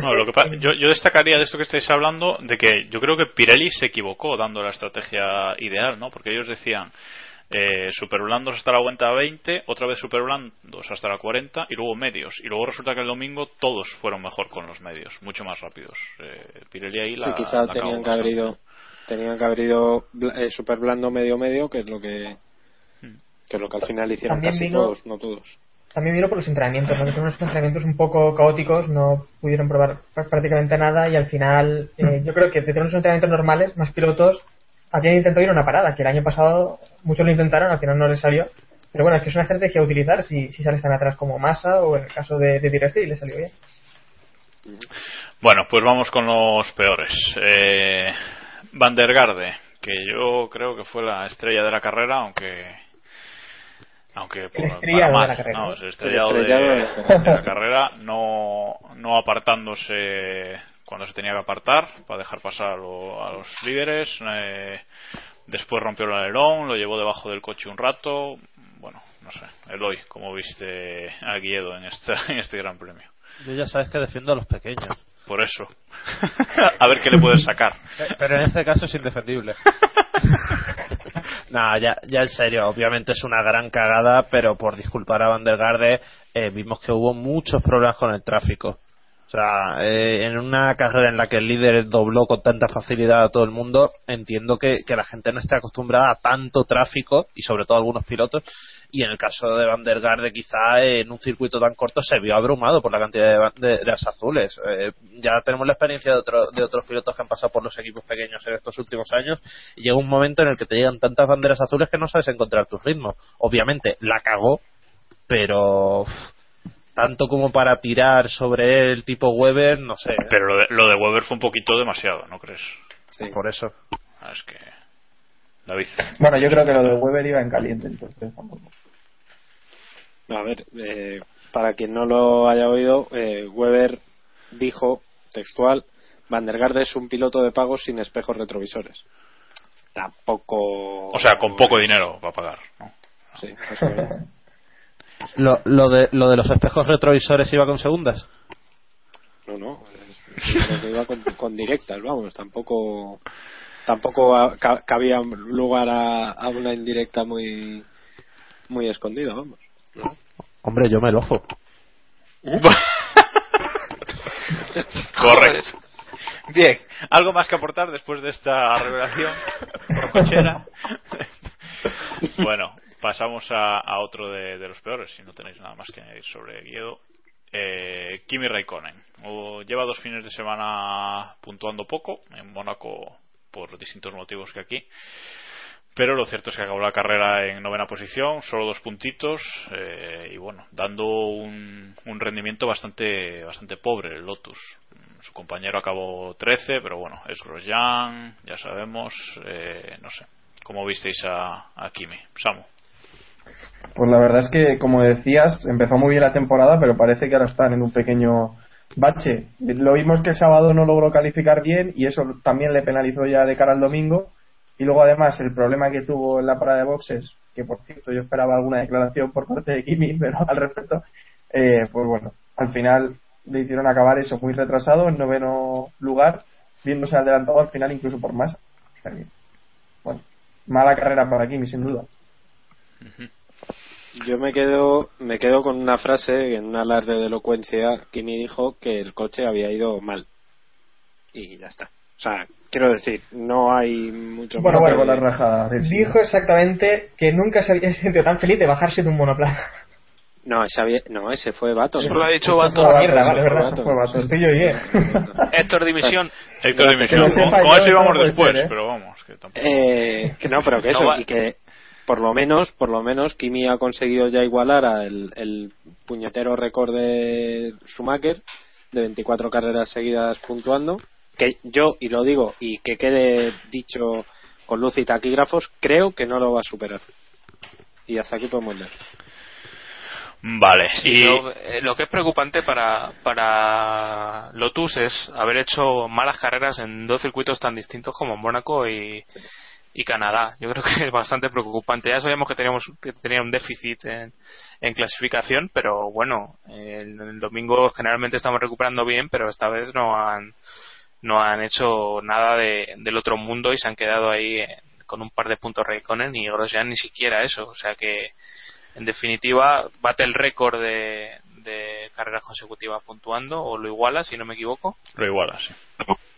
No, lo que yo, yo destacaría de esto que estáis hablando, de que yo creo que Pirelli se equivocó dando la estrategia ideal, ¿no? Porque ellos decían eh, super blandos hasta la vuelta 20, otra vez super blandos hasta la 40 y luego medios. Y luego resulta que el domingo todos fueron mejor con los medios, mucho más rápidos. Eh, Pirelli ahí la. sí, quizá la tenían que haber ido, tenían que haber ido eh, super blando medio medio, que es lo que que es lo que al final hicieron También casi vino- todos, no todos. También vino por los entrenamientos, ¿no? unos entrenamientos un poco caóticos, no pudieron probar pr- prácticamente nada y al final eh, yo creo que de tener unos entrenamientos normales, más pilotos habían intentado ir a una parada, que el año pasado muchos lo intentaron, al final no les salió. Pero bueno, es que es una estrategia a utilizar si, si sales tan atrás como Massa o en el caso de, de Diresti le salió bien. Bueno, pues vamos con los peores. Eh, Van der Garde, que yo creo que fue la estrella de la carrera, aunque aunque por, estrellado de la carrera, no, el estrellado, El estrellado de, de la carrera. de la carrera, no, no apartándose cuando se tenía que apartar para dejar pasar a, lo- a los líderes. eh, después rompió el alerón, lo llevó debajo del coche un rato. Bueno, no sé. Eloy, ¿cómo viste a Guiedo en, esta, en este gran premio? Yo ya sabes que defiendo a los pequeños. Por eso. [laughs] a ver qué le puedes sacar. Pero en este caso es indefendible. [laughs] Nada, ya, ya en serio, obviamente es una gran cagada, pero por disculpar a Van der Garde, eh, vimos que hubo muchos problemas con el tráfico. O sea, eh, en una carrera en la que el líder dobló con tanta facilidad a todo el mundo, entiendo que, que la gente no esté acostumbrada a tanto tráfico, y sobre todo algunos pilotos, y en el caso de Van Garde quizá eh, en un circuito tan corto se vio abrumado por la cantidad de, ba- de, de las azules. Eh, ya tenemos la experiencia de, otro- de otros pilotos que han pasado por los equipos pequeños en estos últimos años y llega un momento en el que te llegan tantas banderas azules que no sabes encontrar tu ritmo. Obviamente la cagó, pero tanto como para tirar sobre él tipo Weber, no sé. ¿eh? Pero lo de, lo de Weber fue un poquito demasiado, ¿no crees? Por eso. Ah, es que. David. Bueno, yo creo que lo de Weber iba en caliente, entonces a ver, eh, para quien no lo haya oído, eh, Weber dijo, textual, Van der Garde es un piloto de pago sin espejos retrovisores. Tampoco... O sea, con poco dinero va a pagar. ¿no? Sí, eso es. [laughs] Lo, lo, de, lo de los espejos retrovisores iba con segundas. No, no. iba con, con directas, vamos. Tampoco tampoco cabía lugar a, a una indirecta muy muy escondida, vamos. ¿no? Hombre, yo me lo ojo. [laughs] Correcto. Bien, ¿algo más que aportar después de esta revelación [laughs] bueno, pasamos a, a otro de, los peores, si no tenéis nada más que añadir sobre Guido. Eh, Kimi Raikkonen. O- lleva dos fines de semana puntuando poco en Mónaco por distintos motivos que aquí. Pero lo cierto es que acabó la carrera en novena posición, solo dos puntitos eh, y bueno, dando un, un rendimiento bastante bastante pobre el Lotus. Su compañero acabó 13, pero bueno, es Grosjean, ya sabemos, eh, no sé. ¿Cómo visteis a, a Kimi? Samu. Pues la verdad es que, como decías, empezó muy bien la temporada, pero parece que ahora están en un pequeño bache. Lo vimos que el sábado no logró calificar bien y eso también le penalizó ya de cara al domingo. Y luego, además, el problema que tuvo en la parada de boxes, que por cierto yo esperaba alguna declaración por parte de Kimi, [laughs] pero al respecto, eh, pues bueno, al final le hicieron acabar eso muy retrasado, en noveno lugar, viéndose adelantado al final incluso por más. Bueno, mala carrera para Kimi, sin duda. Yo me quedo me quedo con una frase en un alarde de elocuencia que me dijo que el coche había ido mal. Y ya está. O sea, quiero decir, no hay mucho Bueno, más bueno, que- la rajada. Dijo exactamente que nunca se había [laughs] sentido tan feliz de bajarse de un monoplaza. No, ese, había- no, ese fue Bato. Eso ¿no? lo ha dicho Ese Bato. fue Mierda, vale, verdad, fue Bato. Estoy yo. [laughs] Héctor Dimisión. Héctor Dimisión. Con, eso íbamos después, ¿eh? pero vamos. Que tampoco... Eh, que no, pero que eso, y que por lo menos, por lo menos, Kimi ha conseguido ya igualar al el puñetero récord de Schumacher de 24 carreras seguidas puntuando. Que yo, y lo digo, y que quede dicho con luz y taquígrafos, creo que no lo va a superar. Y hasta aquí podemos leer. Vale, Sí, y lo, eh, lo que es preocupante para, para Lotus es haber hecho malas carreras en dos circuitos tan distintos como Mónaco y, y Canadá. Yo creo que [laughs] es bastante preocupante. Ya sabíamos que teníamos que tenía un déficit en, en clasificación, pero bueno, el, el domingo generalmente estamos recuperando bien, pero esta vez no han no han hecho nada de, del otro mundo y se han quedado ahí eh, con un par de puntos Raikkonen y Grosjean ni siquiera eso. O sea que en definitiva bate el récord de, de carreras consecutivas puntuando o lo iguala si no me equivoco lo iguala, sí.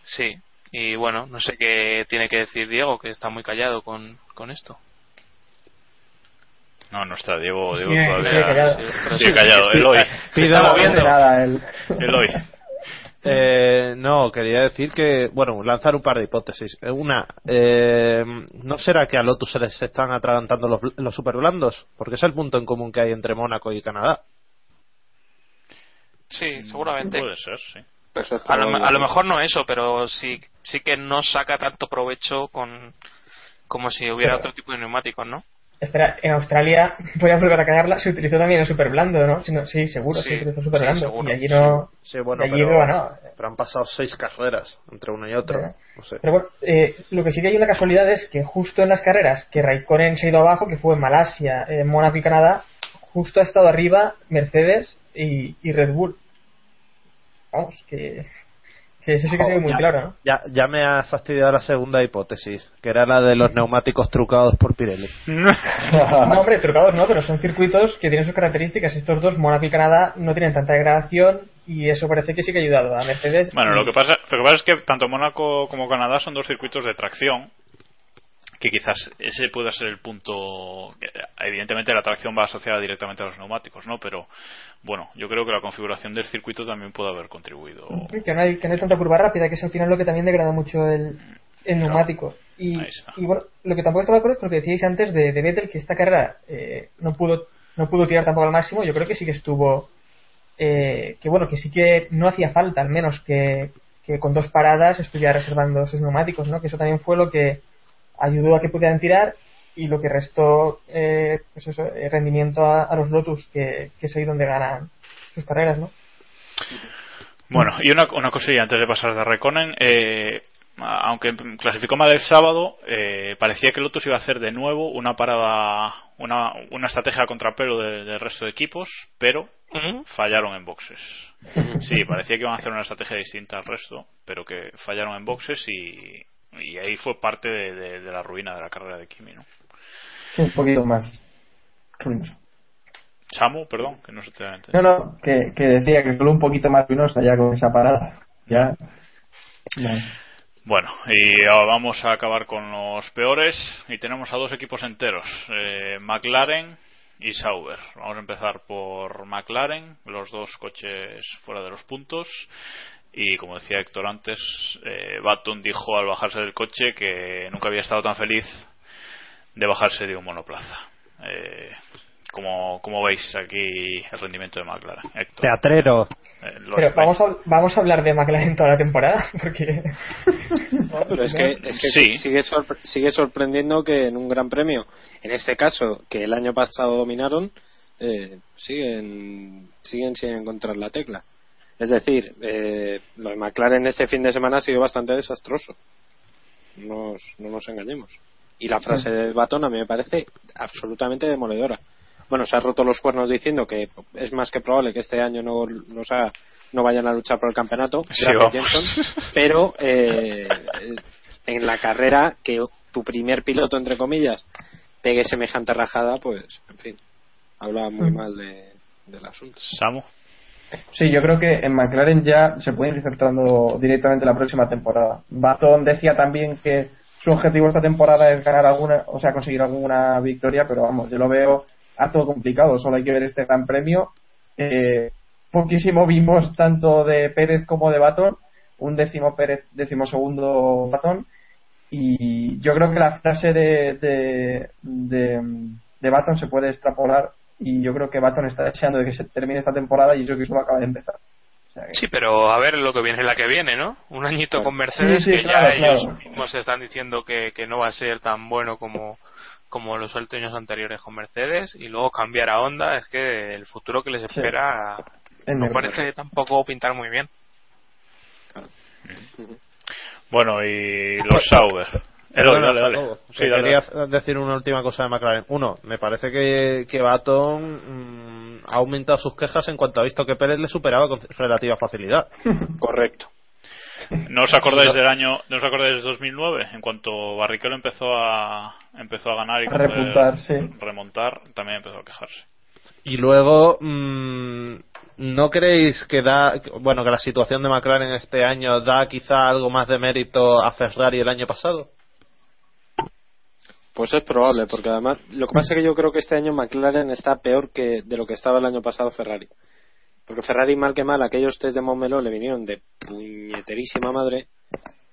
sí y bueno no sé qué tiene que decir Diego que está muy callado con, con esto No, no está Diego, Diego todavía sigue callado. sigue callado. Eloy. Se está moviendo. nada, él. Eloy. Eh, no, quería decir que, bueno, lanzar un par de hipótesis. Una, eh, ¿no será que a Lotus se les están atragantando los, los superblandos? Porque es el punto en común que hay entre Mónaco y Canadá. Sí, seguramente. Puede ser, sí. A lo, a lo mejor no eso, pero sí, sí que no saca tanto provecho con como si hubiera Pero- otro tipo de neumáticos, ¿no? Espera, en Australia, [laughs] voy a volver a cagarla, se utilizó también el super blando, ¿no? Si no- Sí, seguro, Sí, se utilizó super sí, blando. seguro. y allí no. Sí, bueno, y allí pero, no pero han pasado seis carreras entre uno y otro. No sé. Pero bueno, eh, lo que sí que hay una casualidad es que justo en las carreras que Raikkonen se ha ido abajo, que fue en Malasia, en Mónaco y Canadá, justo ha estado arriba Mercedes y, y Red Bull. Vamos, que, que eso sí que se ve muy Ya- claro, ¿no? Ya, ya me ha fastidiado la segunda hipótesis, que era la de los neumáticos trucados por Pirelli. [laughs] No, hombre, trucados no, pero son circuitos que tienen sus características. Estos dos, Mónaco y Canadá, no tienen tanta degradación y eso parece que sí que ha ayudado a Mercedes. Bueno, y- lo que pasa, lo que pasa es que tanto Mónaco como Canadá son dos circuitos de tracción que quizás ese pueda ser el punto evidentemente la tracción va asociada directamente a los neumáticos no pero bueno yo creo que la configuración del circuito también puede haber contribuido que no hay que no hay tanta curva rápida, que es al final lo que también degrada mucho el, el neumático. Y, y bueno, lo que tampoco estaba de acuerdo es con lo que decíais antes de, de Vettel, que esta carrera eh, no pudo no pudo tirar tampoco al máximo. Yo creo que sí que estuvo, eh, que bueno, que sí que no hacía falta, al menos que, que con dos paradas estuviera reservando sus neumáticos, ¿no? Que eso también fue lo que ayudó a que pudieran tirar y lo que restó eh, pues eso, eh, rendimiento a, a los Lotus, que, que es ahí donde ganan sus carreras, ¿no? Bueno, y una, una cosilla antes de pasar de Reconen, eh, aunque clasificó mal el sábado, eh, parecía que Lotus iba a hacer de nuevo una parada, una, una estrategia a contrapelo de- del resto de equipos, pero fallaron en boxes. Sí, parecía que iban a hacer una estrategia distinta al resto, pero que fallaron en boxes y, y ahí fue parte de, de- de la ruina de la carrera de Kimi, ¿no? Un poquito más. Samu, perdón, que no se te ha No, no, que, que decía que solo un poquito más ruinosa ya con esa parada. Ya. ya. Bueno, y ahora vamos a acabar con los peores y tenemos a dos equipos enteros, eh, McLaren y Sauber. Vamos a empezar por McLaren, los dos coches fuera de los puntos y como decía Héctor antes, eh, Baton dijo al bajarse del coche que nunca había estado tan feliz de bajarse de un monoplaza. Eh, como, como veis aquí el rendimiento de McLaren, Héctor. Teatrero. Eh, Pero vamos a, vamos a hablar de McLaren toda la temporada, [laughs] porque... Pero es que, es que Sí. sigue, sorpre- sigue sorprendiendo que en un gran premio, en este caso, que el año pasado dominaron, eh, siguen, siguen sin encontrar la tecla. Es decir, eh, lo de McLaren este fin de semana ha sido bastante desastroso. No nos, no nos engañemos. Y la frase de Baton a mí me parece absolutamente demoledora. Bueno, se ha roto los cuernos diciendo que es más que probable que este año no, no, sea- no vayan a luchar por el campeonato, Sí, pero eh, en la carrera que tu primer piloto, entre comillas, pegue semejante rajada, pues, en fin, habla muy mal de, del asunto. Samu. Sí, yo creo que en McLaren ya se puede ir centrando directamente la próxima temporada. Baton decía también que su objetivo esta temporada es ganar alguna, o sea, conseguir alguna victoria, pero vamos, yo lo veo harto complicado. Solo hay que ver este gran premio. Eh, poquísimo vimos tanto de Pérez como de Baton. Un décimo Pérez, décimo segundo Baton. Y yo creo que la frase de, de, de, de Baton se puede extrapolar. Y yo creo que Baton está deseando de que se termine esta temporada y eso que solo acaba de empezar. Sí, pero a ver lo que viene la que viene, ¿no? Un añito con Mercedes Sí, sí, que claro, ya ellos mismos están diciendo que, que no va a ser tan bueno como, como los años anteriores con Mercedes y luego cambiar a Honda es que el futuro que les espera Es no parece tampoco pintar muy bien. Bueno, y los Sauber. Dale, dale. Sí, quería dale. decir una última cosa de McLaren. Uno, me parece que, que Baton mm, ha aumentado sus quejas en cuanto ha visto que Pérez le superaba con relativa facilidad. [laughs] Correcto. ¿No os acordáis del año, no os acordáis del 2009? En cuanto Barrichello empezó a empezó a ganar y A repuntar, sí. remontar, también empezó a quejarse. Y luego, mm, ¿no creéis que da, bueno, que la situación de McLaren este año da quizá algo más de mérito a Ferrari el año pasado? Pues es probable, porque además lo que pasa es que yo creo que este año McLaren está peor que de lo que estaba el año pasado Ferrari. Porque Ferrari, mal que mal, aquellos test de Montmeló le vinieron de puñeterísima madre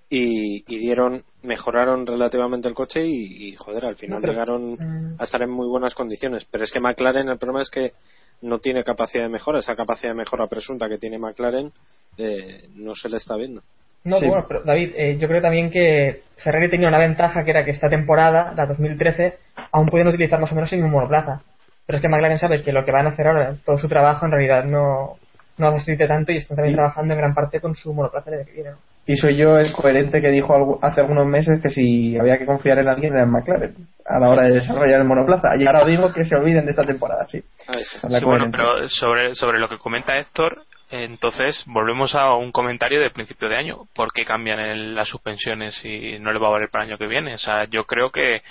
y, y dieron, mejoraron relativamente el coche y, y, joder, al final llegaron Mm. a estar en muy buenas condiciones. Pero es que McLaren, el problema es que no tiene capacidad de mejora. Esa capacidad de mejora presunta que tiene McLaren eh, no se le está viendo. No, Sí. bueno, pero David, eh, yo creo también que Ferrari tenía una ventaja que era que esta temporada, la 2013, aún pueden utilizar más o menos el mismo monoplaza. Pero es que McLaren sabe que lo que van a hacer ahora, todo su trabajo en realidad no, no necesita tanto y están también trabajando en gran parte con su monoplaza año que viene. ¿no? Y soy yo el coherente que dijo hace algunos meses que si había que confiar en alguien era en McLaren a la hora de desarrollar el monoplaza. Y ahora digo que se olviden de esta temporada, sí. Sí, bueno, pero sobre, sobre lo que comenta Héctor, entonces volvemos a un comentario de principio de año. ¿Por qué cambian el- las suspensiones y no le va a valer para el año que viene? O sea, yo creo que,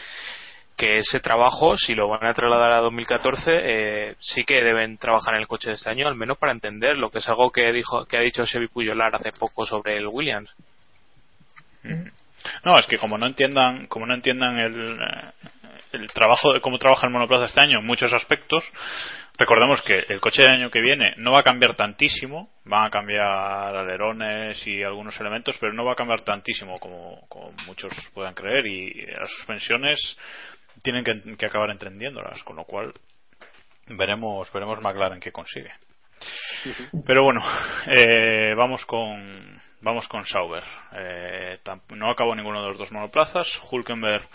que ese trabajo, si lo van a trasladar a 2014, eh, sí que deben trabajar en el coche de este año, al menos para entender lo que es algo que dijo que ha dicho Chevy Puyolar hace poco sobre el Williams. No, es que como no entiendan, como no entiendan el, eh, el trabajo de cómo trabaja el monoplaza este año en muchos aspectos, recordemos que el coche del año que viene no va a cambiar tantísimo, van a cambiar alerones y algunos elementos, pero no va a cambiar tantísimo como, como muchos puedan creer y las suspensiones tienen que, que acabar entendiéndolas, con lo cual veremos veremos McLaren qué consigue. Pero bueno, [laughs] eh, vamos con vamos con Sauber. Eh, no acabó ninguno de los dos monoplazas. Hulkenberg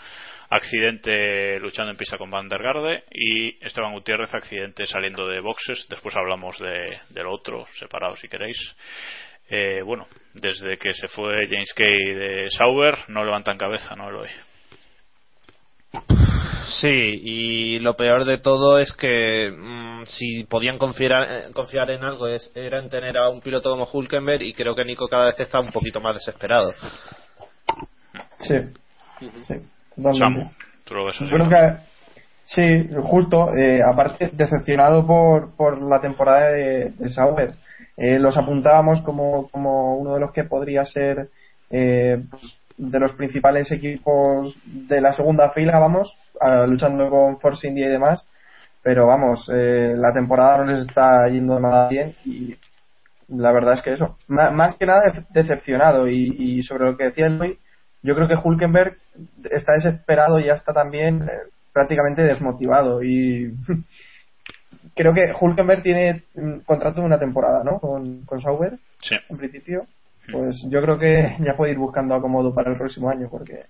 accidente luchando en pista con Van der Garde y Esteban Gutiérrez accidente saliendo de boxes. Después hablamos de, del otro separado si queréis. Eh, bueno, desde que se fue James Kay de Sauber no levantan cabeza, ¿no, Eloy? Sí, y lo peor de todo es que mm, si podían confiar, eh, confiar en algo es, era en tener a un piloto como Hulkenberg y creo que Nico cada vez está un poquito más desesperado. Sí. Samu, tú lo ves así. Yo creo que sí, justo. eh, aparte, decepcionado por, por la temporada de, de Sauber. Eh, los apuntábamos como, como uno de los que podría ser eh, pues, de los principales equipos de la segunda fila, vamos, luchando con Force India y demás. Pero vamos, eh, la temporada no les está yendo nada bien y la verdad es que eso. Más que nada dece- decepcionado y, y sobre lo que decía Eloy, yo creo que Hulkenberg está desesperado y ya está también eh, prácticamente desmotivado y [laughs] creo que Hulkenberg tiene un contrato de una temporada, ¿no? Con, con Sauber, Sí. en principio. Pues yo creo que [laughs] ya puede ir buscando acomodo para el próximo año porque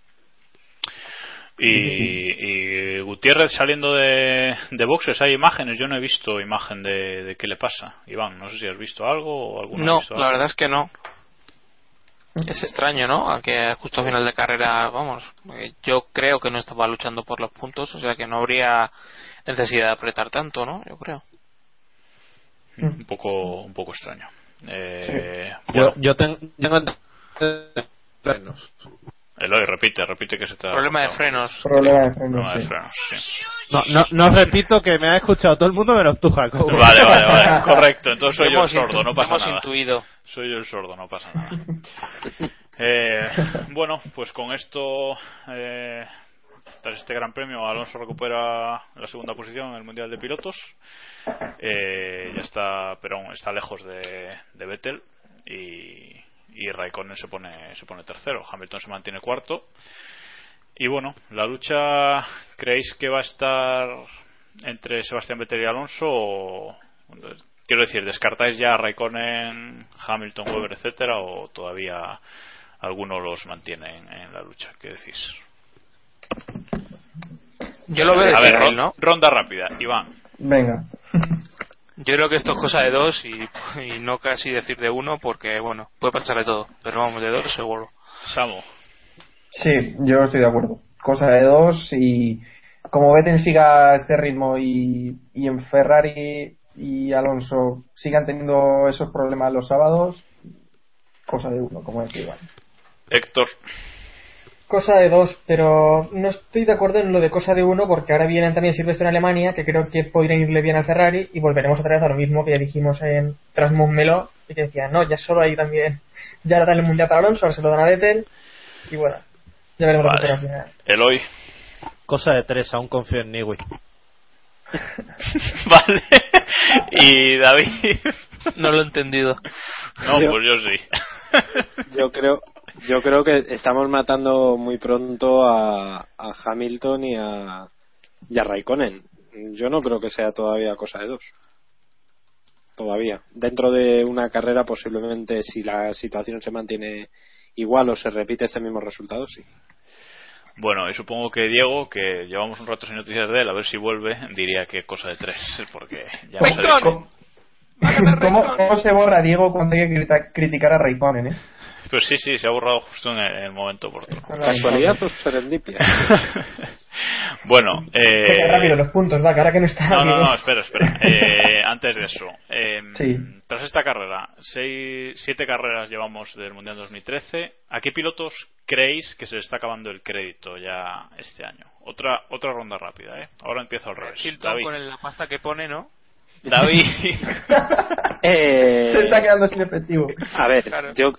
Y, y Gutiérrez saliendo de, de boxes, hay imágenes. Yo no he visto imagen de, de qué le pasa. Iván, no sé si has visto algo o alguno ha No, visto la algo. verdad es que no. Es extraño, ¿no? A que justo a final de carrera, vamos, eh, yo creo que no estaba luchando por los puntos, o sea que no habría necesidad de apretar tanto, ¿no? Yo creo. un poco un poco extraño. Eh, Yo, yo ten- tengo frenos. Eloy, repite, repite que se te ha Problema de frenos. Problema de frenos, Problema de sí. frenos, sí. No, no, no repito que me ha escuchado todo el mundo menos tú, Jacobo. [laughs] Vale, vale, vale, [laughs] correcto. Entonces soy yo el sordo, no pasa hemos nada. intuido. Soy yo el sordo, no pasa nada. Eh, bueno, pues con esto, eh, tras este gran premio, Alonso recupera la segunda posición en el Mundial de Pilotos. Eh, ya está, pero aún está lejos de, de Vettel y, y Raikkonen se pone, se pone tercero. Hamilton se mantiene cuarto. Y bueno, la lucha, ¿creéis que va a estar entre Sebastián Vettel y Alonso? O, quiero decir, ¿descartáis ya a Raikkonen, Hamilton, Weber, etcétera, o todavía alguno los mantiene en, en la lucha? ¿Qué decís? Yo lo veo a ver, difícil, ron- ¿no? ronda rápida. Iván. Venga. Yo creo que esto es cosa de dos y, y no casi decir de uno porque, bueno, puede pasar de todo, pero vamos, de dos seguro. Samu. Sí, yo estoy de acuerdo. Cosa de dos y como Vettel siga este ritmo y, y en Ferrari y Alonso sigan teniendo esos problemas los sábados, cosa de uno, como decía Iván. Héctor. Cosa de dos, pero no estoy de acuerdo en lo de cosa de uno porque ahora vienen también Silvestre en Alemania, que creo que podrían irle bien al Ferrari y volveremos otra vez a lo mismo que ya dijimos en tras Montmeló y que decían, no, ya solo ahí también, ya dan el mundial para Alonso, ahora se lo dan a Vettel y bueno, ya veremos lo que Vale. al final. Eloy. Cosa de tres, aún confío en Niwi. [laughs] vale. [laughs] Y David. No lo he entendido. No, Yo- pues yo sí. Yo creo, yo creo que estamos matando muy pronto a, a Hamilton y a, y a Raikkonen. Yo no creo que sea todavía cosa de dos. Todavía. Dentro de una carrera, posiblemente, si la situación se mantiene igual o se repite este mismo resultado, sí. Bueno, y supongo que Diego, que llevamos un rato sin noticias de él, a ver si vuelve, diría que cosa de tres, porque ya. ¿Cómo, ¿Cómo se borra Diego cuando hay que criticar a Raikkonen, eh? Pues sí, sí, se ha borrado justo en el, en el momento oportuno. ¿Casualidad o serendipia? [laughs] bueno, eh... Venga, rápido, los puntos, va, que ahora que no está. No, no, no, espera, espera. [laughs] Eh, antes de eso, eh, Sí. tras esta carrera, seis, siete carreras llevamos del Mundial 2013. ¿A qué pilotos creéis que se le está acabando el crédito ya este año? Otra otra ronda rápida, ¿eh? Ahora empiezo al revés. Chilton David. con el- la pasta que pone, ¿no? David. [laughs] Eh, Se está quedando sin efectivo. A ver, yo,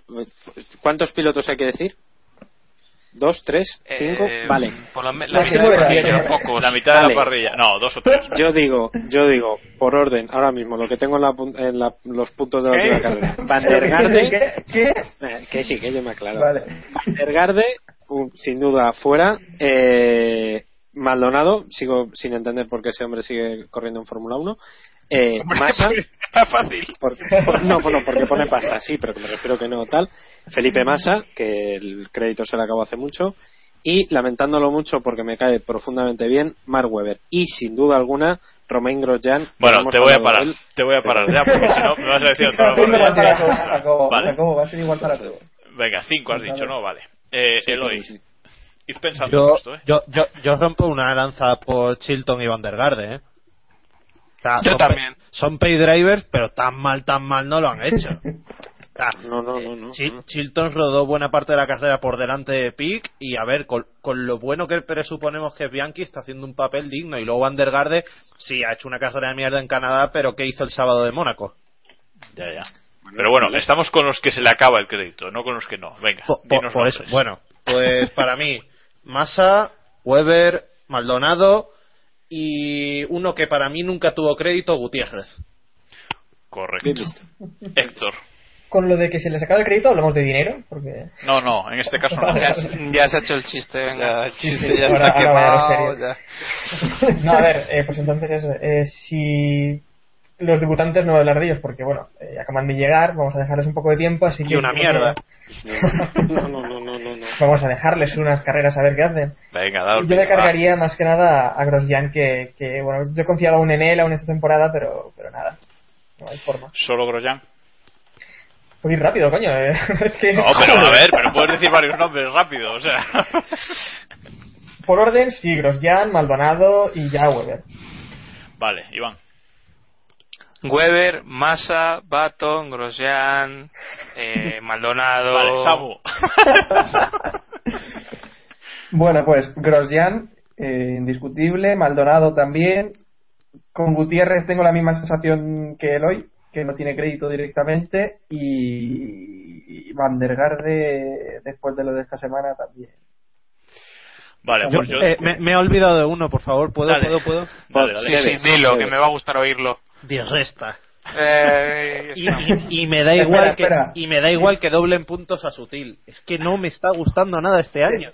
¿cuántos pilotos hay que decir? ¿Dos, tres, cinco? Eh, vale. por la, la mitad de la parrilla, pocos. La mitad de Vale. la parrilla. No, dos o tres. Yo digo, yo digo, por orden, ahora mismo, lo que tengo en, la pun- en la- los puntos de la ¿Qué? última carrera. [laughs] Van der Garde, ¿Qué? ¿Qué? eh, que sí, que yo me aclaro. Vale. Van der Garde, un- sin duda, fuera. Eh, Maldonado, sigo sin entender por qué ese hombre sigue corriendo en Fórmula 1. Eh, Massa, Está fácil. por- por- no, bueno, porque pone pasta, sí, pero que me refiero que no tal. Felipe Massa, que el crédito se le acabó hace mucho. Y lamentándolo mucho porque me cae profundamente bien, Mark Webber. Y sin duda alguna, Romain Grosjean. Bueno, te voy a parar. él. Te voy a parar ya, porque si no me vas a decir otra Va a ser igual para barbaridad. todos, Jacobo. Vale. Jacobo, va a ser igual para todos. Venga, cinco has dicho, ¿no? Vale. Eh, Sí, Eloy, sí, sí. id pensando Yo, en esto, ¿eh? yo, yo, yo rompo una lanza por Chilton y Van der Garde, ¿eh? O sea, Yo son también. pay- son pay drivers, pero tan mal, tan mal no lo han hecho. [laughs] O sea, No, no, no, no. Chil- Chilton rodó buena parte de la carrera por delante de Pick y a ver, con, con lo bueno que presuponemos que es Bianchi, está haciendo un papel digno. Y luego Van der Garde, sí, ha hecho una carrera de mierda en Canadá, pero ¿qué hizo el sábado de Mónaco? Ya, ya. Pero bueno, estamos con los que se le acaba el crédito, no con los que no. Venga, Po- por eso, bueno, pues para mí, Massa, Weber, Maldonado y uno que para mí nunca tuvo crédito, Gutiérrez. Correcto. Héctor. Con lo de que se le sacaba el crédito, hablamos de dinero, porque. No, no, en este caso no. Ya, ya se ha hecho el chiste, venga. El chiste ya Ahora- está ahora quemado. ya. No, a ver, eh, pues entonces eso. eh, si los debutantes no voy a hablar de ellos, porque bueno, eh, acaban de llegar, vamos a dejarles un poco de tiempo, así Y que. una mierda. No, no, no, no, no. Vamos a dejarles unas carreras a ver qué hacen. Venga, daos Yo va. cargaría más que nada a Grosjean, que, que bueno, yo confiaba aún en él aún esta temporada, pero, pero nada. No hay forma. Solo Grosjean. Ir rápido, coño. eh. [laughs] Es que- No, pero [laughs] a ver, pero puedes decir varios nombres rápido, o sea. Por orden, sí, Grosjean, Maldonado y ya Weber. Vale, Iván. Weber, Massa, Baton, Grosjean, eh, [laughs] Maldonado. Vale, Samu. [laughs] Bueno, pues Grosjean, eh, indiscutible, Maldonado también. Con Gutiérrez tengo la misma sensación que Eloy, que no tiene crédito directamente. Y, y Van der Garde, después de lo de esta semana, también. Vale, pues yo. eh, me, me he olvidado de uno, por favor, ¿puedo, Dale. puedo, puedo? Dale, dale. Sí, sí, dilo, que me va a gustar oírlo. Dios resta. Eh, Y, y- y me da igual espera. que y me da igual que doblen puntos a Sutil. Es que no me está gustando nada este año.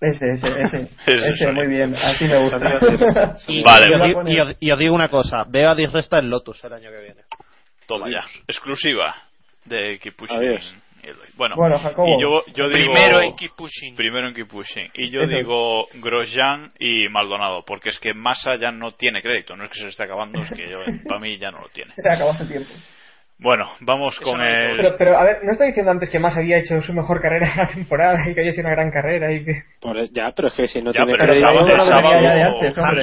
Ese, ese, ese. Ese muy bien, así me gusta. [laughs] Y, Vale, y os vale. digo- y os- y os digo una cosa, veo a Dios resta en Lotus el año que viene. Toma ya. Exclusiva de Keep Bueno, Bueno, Jacobo. y yo, yo digo, Primero en Keep Pushing. Primero en Keep Pushing. Y yo Eso es. digo Grosjean y Maldonado, porque es que Massa ya no tiene crédito. No es que se esté acabando, es que yo, [laughs] para mí ya no lo tiene. Se acabó hace tiempo. Bueno, vamos con no el. Pero, pero, a ver, ¿no está diciendo antes que Más había hecho su mejor carrera de la temporada y que había sido una gran carrera y que... Por- ya, pero es que si no Ya, tiene crédito.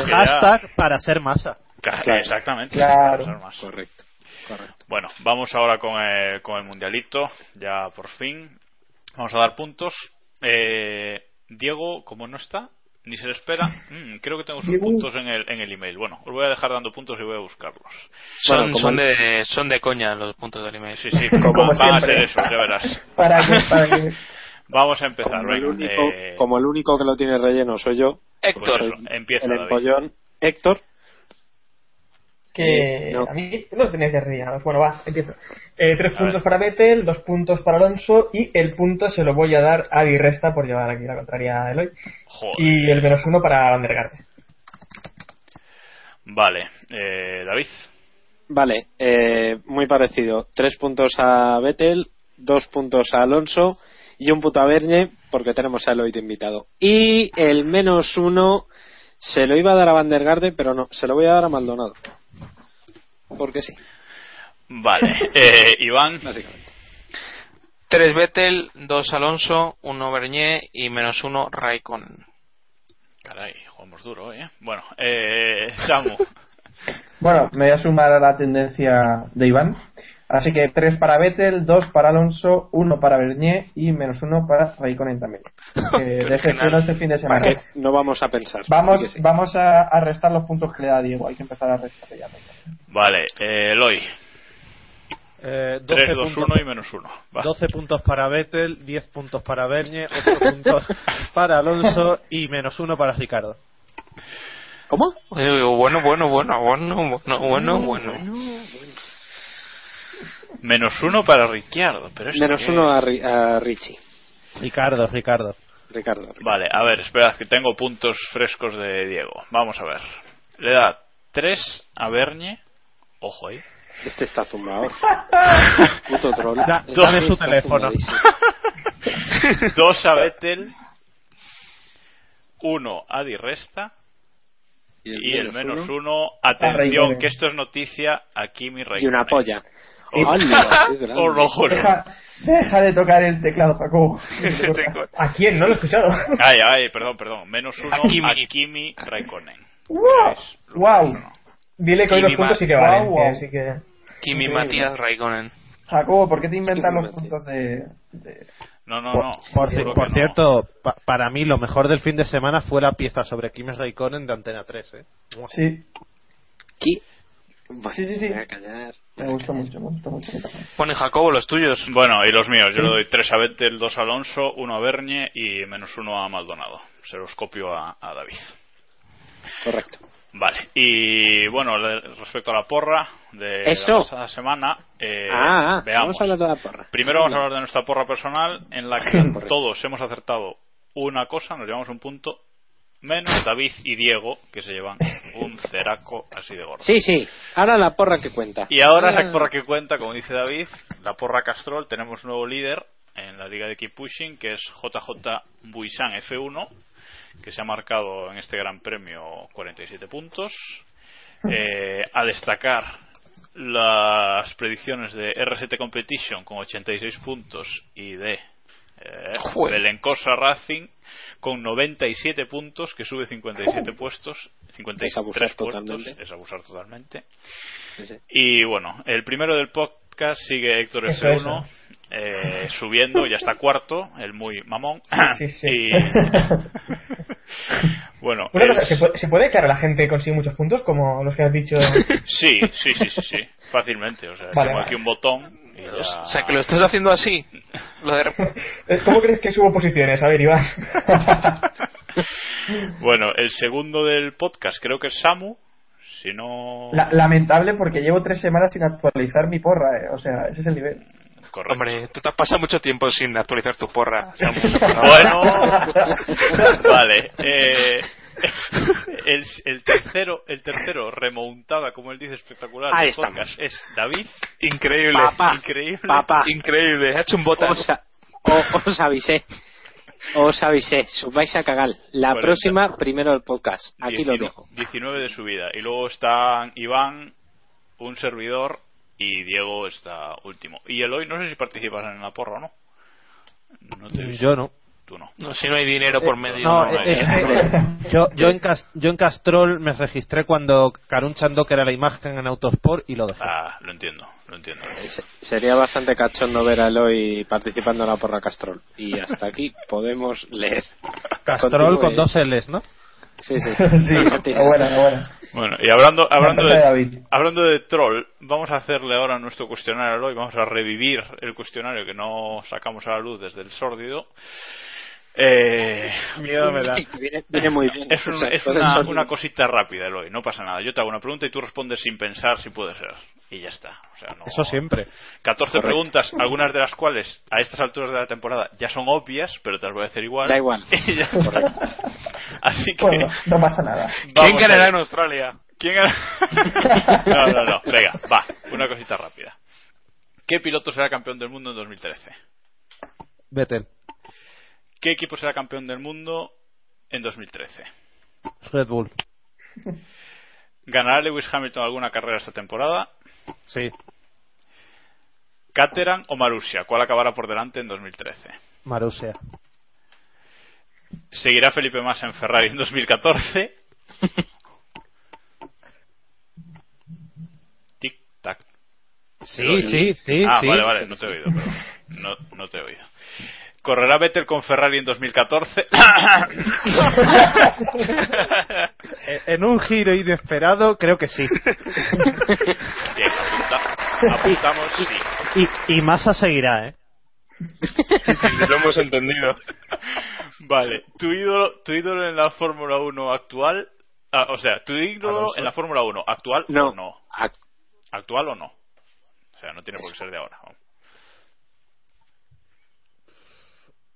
Hashtag para ser masa. Claro, Exactamente. Claro. Para ser más. Correcto, correcto. Bueno, vamos ahora con el, con el mundialito, ya por fin. Vamos a dar puntos. Eh, Diego, como no está, ni se le espera, [laughs] mm, creo que tengo sus Diego. puntos en el, en el email. Bueno, os voy a dejar dando puntos y voy a buscarlos. Son, Bueno, son, el- de, son de coña los puntos del email. Sí, sí, Como van a ser esos, ya verás. [laughs] Para que, para que... [laughs] Vamos a empezar, Como el, único, eh, como el único que lo tiene relleno soy yo, pues Héctor, eso, empieza el David. empollón Héctor. Que Eh, no. a mí no os tenéis que reír. Bueno, va, empiezo. Eh, tres A puntos ver. para Vettel, dos puntos para Alonso y el punto se lo voy a dar a Di Resta por llevar aquí la contraria a Eloy. Joder. Y el menos uno para Van der Garde. Vale, eh, David. Vale, eh, muy parecido. Tres puntos a Vettel, dos puntos a Alonso y un punto a Bernie porque tenemos a Eloy de invitado. Y el menos uno se lo iba a dar a Van der Garde, pero no, se lo voy a dar a Maldonado. Porque sí. Vale, [laughs] eh, Iván. Básicamente. 3 Vettel, 2 Alonso, 1 Bernier y menos 1 Raikkonen. Caray, jugamos duro, hoy, ¿eh? Bueno, eh, Samu. Bueno, me voy a sumar a la tendencia de Iván. Así que 3 para Vettel, 2 para Alonso, 1 para Bernier y menos 1 para Raikkonen también. [laughs] Que decepcionó este fin de semana. ¿Para qué? No vamos a pensar. Vamos, que sí. vamos a, a restar los puntos que le da Diego. Hay que empezar a restar ya. Vale, eh, Eloy. Eh, 12 3, 2, puntos, 1 y menos 1. 12 puntos para Vettel, 10 puntos para Bernie, 8 [laughs] puntos para Alonso y menos 1 para Ricardo. ¿Cómo? Eh, Bueno, bueno, bueno, bueno, bueno, bueno, bueno. Menos 1 para Ricciardo. Pero Menos uno a, Ri- a Richie. Ricardo, Ricardo. Ricardo. Vale, a ver, espera, que tengo puntos frescos de Diego. Vamos a ver. Le da 3 a Bernie. Ojo ahí. Este está zumbado. [laughs] Puto troll. Da- Este dame está teléfono. zumbadísimo. [laughs] [laughs] 2 a Vettel. 1 a Di Resta. Y el menos 1, atención, que esto es noticia, a Kimi Y Raikkonen. una polla. Oh. Oh, no. Deja, deja de tocar el teclado, Jacobo. [laughs] ¿A quién? No lo he escuchado. Ay, ay, perdón, perdón. Menos 1 A Kimi. a Kimi Raikkonen. ¡Wow! ¡Wow! Dile que hoy los puntos sí que valen. Guau, guau. que sí que... Kimi Increíble. Matías Raikkonen. Jacobo, ¿por qué te inventas los puntos de, de- No, no, Por, no. por por que no. cierto, pa- para mí lo mejor del fin de semana fue la pieza sobre Kimi Raikkonen de Antena 3. ¿eh? Sí, ¿Qué? Sí, sí, sí. voy a callar. Me gustó mucho, me gustó mucho. Pone Jacobo los tuyos. Bueno, y los míos. Yo le doy 3 a Vettel, 2 a Alonso, 1 a Bernie y menos 1 a Maldonado. Se los copio a, a David. Correcto. Vale. Y bueno, respecto a la porra de Eso. la pasada semana, eh, ah, ah, veamos. vamos a hablar de la porra. Primero vamos a hablar de nuestra porra personal, en la [laughs] que todos hemos acertado una cosa, nos llevamos un punto, menos David y Diego, que se llevan un ceraco así de gordo. Sí, sí. Ahora la porra que cuenta. Y ahora Ah. la porra que cuenta, como dice David, la porra Castrol, tenemos nuevo líder en la liga de Keep Pushing, que es JJ Buisan F1, que se ha marcado en este gran premio 47 puntos. Eh, a destacar las predicciones de R7 Competition con 86 puntos y de eh. Belencosa Racing con 97 puntos, que sube 57 puestos, 53 Es abusar puestos, totalmente. es abusar totalmente. Sí, sí. Y bueno, el primero del podcast sigue Héctor Eso, F1 eh, subiendo, ya está cuarto, el muy mamón. Sí, sí. Y [laughs] bueno, Una el- cosa, ¿se, puede, ¿se puede echar a la gente que consigue muchos puntos, como los que has dicho? [laughs] sí, sí, sí, sí, sí, fácilmente. O sea, Vale, tengo vale. aquí un botón. y ya- O sea, que lo estás haciendo así. Lo de... [laughs] ¿Cómo crees que subo posiciones? A ver, Iván. [laughs] Bueno, el segundo del podcast creo que es Samu. Si no. La- lamentable porque llevo tres semanas sin actualizar mi porra, eh. o sea, ese es el nivel. Correcto. Hombre, tú te has pasado mucho tiempo sin actualizar tu porra. [laughs] Bueno, [laughs] vale. eh, el, el tercero, el tercero remontada, como él dice, espectacular. Ahí podcast es David. Increíble. Papá. Increíble. Papá. Increíble. Ha hecho un botas. Os, a- os avisé. Os avisé. Vais a cagar. La Bueno, próxima, primero el podcast. Aquí lo 19 dejo. 19 de su vida. Y luego están Iván, un servidor, y Diego está último. Y Eloy, no sé si participas en la porra o no. No te. Yo no. Tú no. No, si no hay dinero por medio. No, no, eh, eh, [laughs] yo, yo, en yo en Castrol me registré cuando Karun Chandok era la imagen en Autosport y lo dejé. Ah, lo entiendo, lo entiendo. Se- Sería bastante cachondo ver a Eloy participando en la porra Castrol. Y hasta aquí podemos leer. Castrol Continúe. con dos L's, ¿no? Sí, sí. [laughs] sí, buena, buena. Bueno, y hablando, hablando, de David. hablando de troll, vamos a hacerle ahora nuestro cuestionario a Eloy. Vamos a revivir el cuestionario que no sacamos a la luz desde el sórdido. Eh, Miedo me da. [laughs] Viene, viene muy bien. Es, un- O sea, es todo una, cosita rápida, Eloy, no pasa nada. Yo te hago una pregunta y tú respondes sin pensar si puede ser. Y ya está. O sea, no- Eso siempre. 14 Correcto. preguntas, algunas de las cuales a estas alturas de la temporada ya son obvias, pero te las voy a hacer igual. Da igual. [laughs] Y ya está. Así que. Bueno, no pasa nada. ¿Quién ganará en Australia? [laughs] No, no, no. Venga, va. Una cosita rápida. ¿Qué piloto será campeón del mundo en 2013? Vettel. ¿Qué equipo será campeón del mundo en 2013? Red Bull. ¿Ganará Lewis Hamilton alguna carrera esta temporada? Sí. ¿Caterham o Marussia? ¿Cuál acabará por delante en 2013? Marussia. ¿Seguirá Felipe Massa en Ferrari en 2014? Tic, tac. Sí, sí, sí, Ah, sí. vale, vale, no te he oído. perdón. No, no te he oído. ¿Correrá Vettel con Ferrari en 2014? Eh, [laughs] en un giro inesperado, creo que sí. Bien, apunta- apuntamos sí. Y, y Massa seguirá, ¿eh? Lo hemos entendido. Vale, tu ídolo, tu ídolo en la Fórmula 1 actual, ah, o sea, tu ídolo Alonso. en la Fórmula 1 actual No. o no. Ac- Actual o no. O sea, no tiene por qué ser de ahora.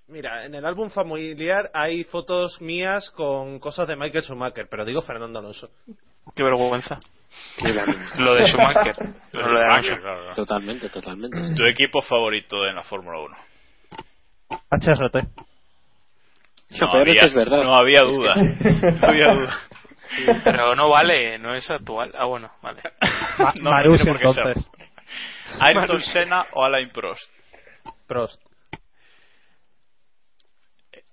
Mira, en el álbum familiar hay fotos mías con cosas de Michael Schumacher, pero digo Fernando Alonso. Qué vergüenza. Sí, [laughs] Lo de Schumacher. lo de. Schumacher, claro, claro. Totalmente, totalmente. sí. Tu equipo favorito en la Fórmula 1. HRT. Lo peor es que es verdad. No había Es que- duda. [laughs] No había duda. Pero no vale, no es actual. Ah, bueno, vale. Ma- No, no qué ser. entonces. Ayrton Senna o Alain Prost. Prost.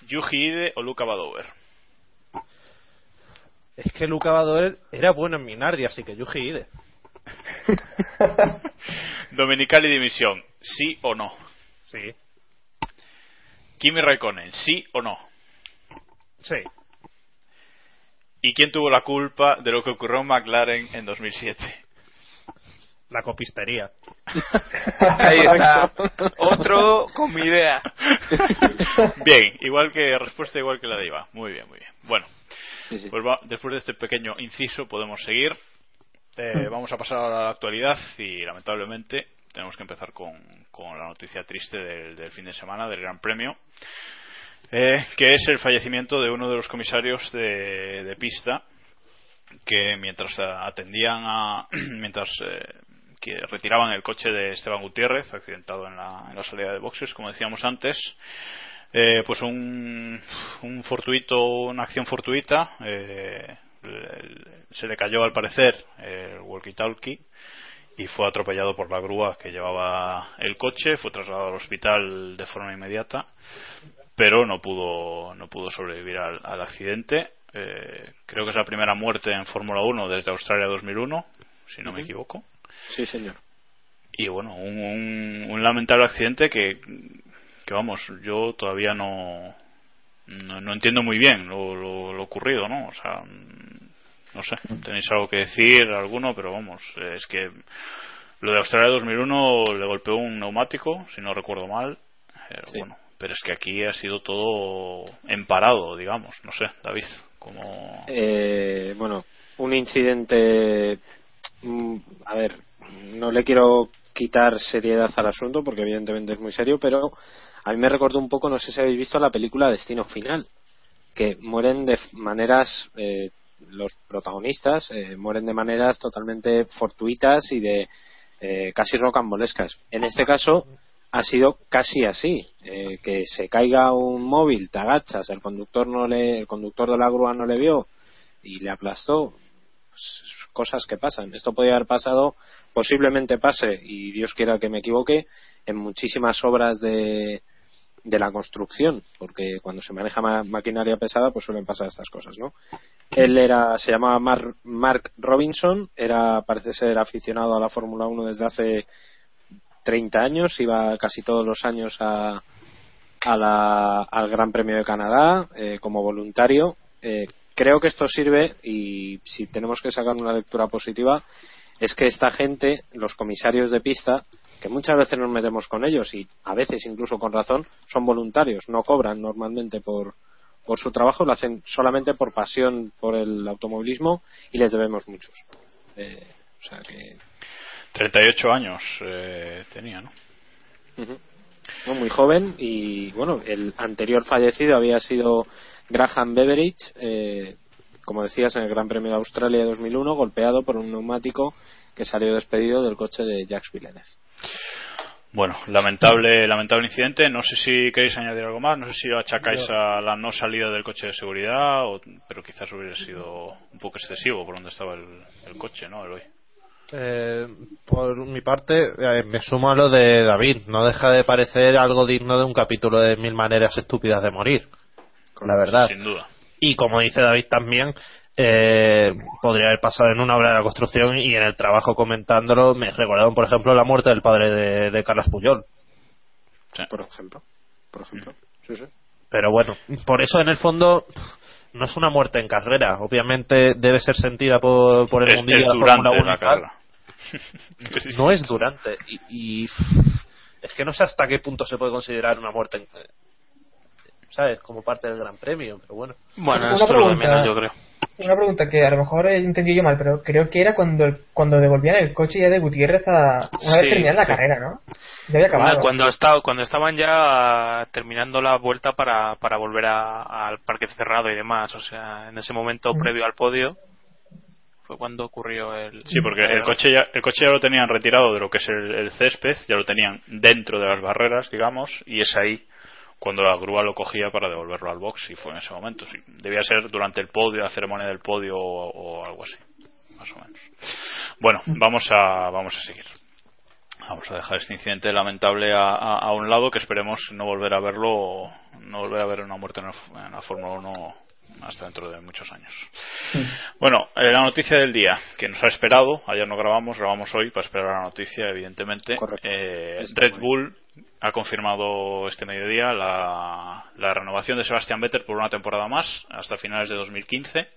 Yuji Ide o Luca Badoer. Es que Luca Badoer era bueno en Minardi, así que Yuji Ide. [laughs] Dominical y Dimisión. ¿Sí o no? Sí. Kimi Raikkonen. ¿Sí o no? Sí. ¿Y quién tuvo la culpa de lo que ocurrió en McLaren en 2007? La copistería. [laughs] Ahí está. Otro con mi idea. [laughs] Bien, igual que respuesta igual que la de Iva. Muy bien, muy bien. Bueno, Sí, sí. pues va- después de este pequeño inciso podemos seguir. Eh, vamos a pasar ahora a la actualidad y lamentablemente tenemos que empezar con, con la noticia triste del, del fin de semana del Gran Premio, eh, que es el fallecimiento de uno de los comisarios de, de pista que mientras atendían a [clears throat] mientras eh, que retiraban el coche de Esteban Gutiérrez accidentado en la, en la salida de boxes como decíamos antes eh, pues un, un fortuito una acción fortuita eh, se le cayó al parecer el walkie talkie y fue atropellado por la grúa que llevaba el coche fue trasladado al hospital de forma inmediata pero no pudo no pudo sobrevivir al, al accidente. Eh, creo que es la primera muerte en Fórmula 1 desde Australia 2001 si no me equivoco. Sí, señor. y bueno un, un- un lamentable accidente que que vamos yo todavía no no, no entiendo muy bien lo, lo- lo ocurrido no o sea mm, no sé tenéis algo que decir alguno pero vamos eh, es que lo de Australia 2001 le golpeó un neumático si no recuerdo mal. Pero Sí. bueno pero es que aquí ha sido todo en parado digamos no sé David como Eh, bueno, un incidente. mm, A ver, no le quiero quitar seriedad al asunto porque evidentemente es muy serio, pero a mí me recordó un poco, no sé si habéis visto la película Destino Final, que mueren de maneras, eh, los protagonistas eh, mueren de maneras totalmente fortuitas y de eh, casi rocambolescas. En este caso ha sido casi así, eh, que se caiga un móvil, te agachas, el conductor no le, el conductor de la grúa no le vio y le aplastó, pues, cosas que pasan. Esto podría haber pasado, posiblemente pase, y Dios quiera que me equivoque, en muchísimas obras de, de la construcción, porque cuando se maneja ma- maquinaria pesada, pues suelen pasar estas cosas, ¿no? Él era, se llamaba Mar- Mark Robinson, era, parece ser aficionado a la Fórmula 1 desde hace 30 años, iba casi todos los años a, a la- al Gran Premio de Canadá eh, como voluntario. Eh, creo que esto sirve y si tenemos que sacar una lectura positiva es que esta gente, los comisarios de pista, que muchas veces nos metemos con ellos y a veces incluso con razón son voluntarios, no cobran normalmente por, por su trabajo, lo hacen solamente por pasión por el automovilismo y les debemos muchos. Eh, o sea que 38 años eh, tenía, ¿no? Muy joven y bueno, el anterior fallecido había sido Graham Beveridge, eh, como decías, en el Gran Premio de Australia de 2001, golpeado por un neumático que salió despedido del coche de Jacques Villeneuve. Bueno, lamentable, lamentable incidente. No sé si queréis añadir algo más. No sé si lo achacáis a la no salida del coche de seguridad, o- pero quizás hubiera sido un poco excesivo por donde estaba el, el coche, ¿no? El hoy. Eh, por mi parte, eh, me sumo a lo de David. No deja de parecer algo digno de un capítulo de Mil Maneras Estúpidas de Morir. La verdad. Sin duda. Y como dice David también, eh, podría haber pasado en una obra de la construcción y en el trabajo comentándolo me recordaron, por ejemplo, la muerte del padre de, de Carlos Puyol. Por ejemplo. Por ejemplo. Sí, sí. Pero bueno, por eso en el fondo no es una muerte en carrera. Obviamente debe ser sentida por, por el Es- mundillo es de la Fórmula durante 1 [laughs] No es durante. Y, y es que no sé hasta qué punto se puede considerar una muerte en, ¿sabes? Como parte del Gran Premio, pero bueno. Bueno, Una esto es lo de pregunta. menos, yo creo. Una pregunta que a lo mejor he entendido yo mal, pero creo que era cuando cuando devolvían el coche ya de Gutiérrez a una vez Sí, terminada la sí. carrera, ¿no? Ya había acabado. Cuando, estaba, cuando estaban ya terminando la vuelta para, para volver a- al parque cerrado y demás, o sea, en ese momento Mm. previo al podio fue cuando ocurrió el. Sí, porque el coche ya, el coche ya lo tenían retirado de lo que es el, el césped, ya lo tenían dentro de las barreras, digamos, y es ahí cuando la grúa lo cogía para devolverlo al box y fue en ese momento. Sí. Debía ser durante el podio, la ceremonia del podio o, o algo así, más o menos. Bueno, vamos a, vamos a seguir. Vamos a dejar este incidente lamentable a, a- a un lado que esperemos no volver a verlo, no volver a ver una muerte en la, en la Fórmula 1 hasta dentro de muchos años. Bueno, eh, la noticia del día que nos ha esperado, ayer no grabamos, grabamos hoy para esperar la noticia, evidentemente. Eh, Red Bull ha confirmado este mediodía la, la renovación de Sebastian Vettel por una temporada más, hasta finales de 2015.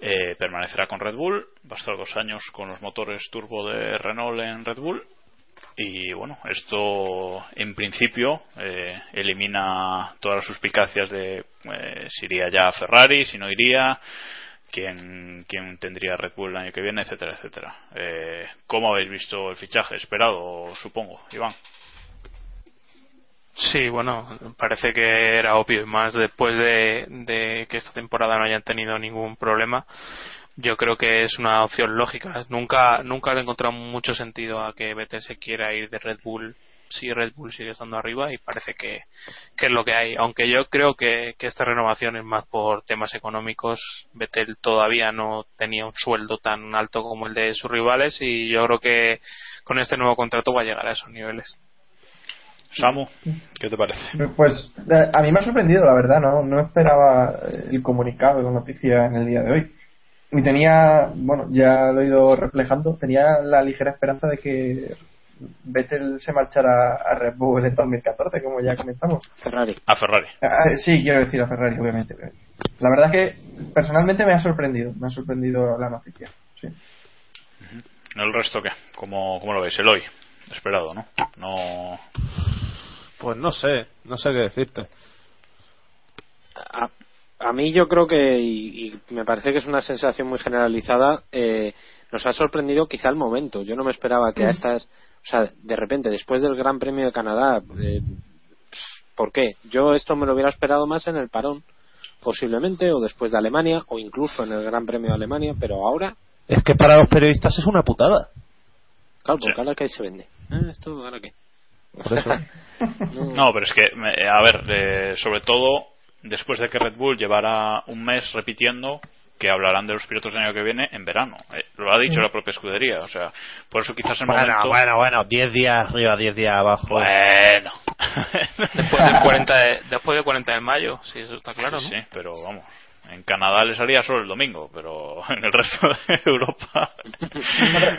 Eh, permanecerá con Red Bull, va a estar dos años con los motores turbo de Renault en Red Bull. Y bueno, esto en principio eh, elimina todas las suspicacias de eh, si iría ya a Ferrari, si no iría, quién, quién tendría Red Bull el año que viene, etcétera, etcétera. Eh, ¿Cómo habéis visto el fichaje? Esperado, supongo, Iván. Sí, bueno, parece que era obvio más después de, de que esta temporada no hayan tenido ningún problema. Yo creo que es una opción lógica. Nunca, nunca le he encontrado mucho sentido a que Vettel se quiera ir de Red Bull si Red Bull sigue estando arriba y parece que, que es lo que hay. Aunque yo creo que, que esta renovación es más por temas económicos. Vettel todavía no tenía un sueldo tan alto como el de sus rivales y yo creo que con este nuevo contrato va a llegar a esos niveles. Samu, ¿qué te parece? Pues eh, a mí me ha sorprendido, la verdad, no, no esperaba el comunicado con noticia en el día de hoy. Y tenía, bueno, ya lo he ido reflejando, tenía la ligera esperanza de que Vettel se marchara a Red Bull en 2014, como ya comentamos. Ferrari. A Ferrari. Ah, sí, quiero decir a Ferrari, obviamente. La verdad es que personalmente me ha sorprendido, me ha sorprendido la noticia. Sí. ¿El resto qué? ¿Cómo, cómo lo veis? El hoy. Esperado, ¿no? No. Pues no sé, no sé qué decirte. A, mí yo creo que, y, y me parece que es una sensación muy generalizada, eh, nos ha sorprendido quizá el momento. Yo no me esperaba que a estas, o sea, de repente, después del Gran Premio de Canadá, eh, ¿por qué? Yo esto me lo hubiera esperado más en el parón, posiblemente, o después de Alemania, o incluso en el Gran Premio de Alemania, pero ahora, Es que para los periodistas es una putada. claro, porque ahora que se vende. Ah, esto, ahora qué. Por eso. [laughs] No, pero es que, me- a ver, eh, sobre todo después de que Red Bull llevara un mes repitiendo que hablarán de los pilotos del año que viene en verano. Eh, lo ha dicho la propia escudería, o sea, por eso quizás el Bueno, momento... bueno, bueno, 10 días arriba, 10 días abajo. Bueno. [laughs] Después del 40 de, después del 40 de mayo, sí, eso está claro, ¿no? Sí, pero vamos. En Canadá les haría solo el domingo, pero [laughs] en el resto de [laughs] Europa.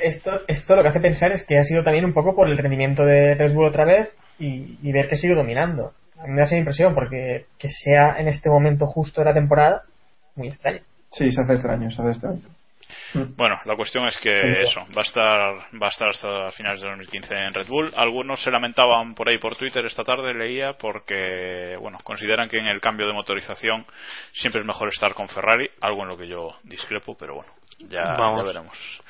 Esto, esto lo que hace pensar es que ha sido también un poco por el rendimiento de Red Bull otra vez y, y ver que sigue dominando. A mí me da esa impresión porque que sea en este momento justo de la temporada, muy extraño. Sí, se hace extraño, se hace extraño. Bueno, la cuestión es que eso, va a estar va a estar hasta finales de 2015 en Red Bull. Algunos se lamentaban por ahí por Twitter esta tarde, leía, porque bueno, consideran que en el cambio de motorización siempre es mejor estar con Ferrari, algo en lo que yo discrepo, pero bueno, ya, ya veremos.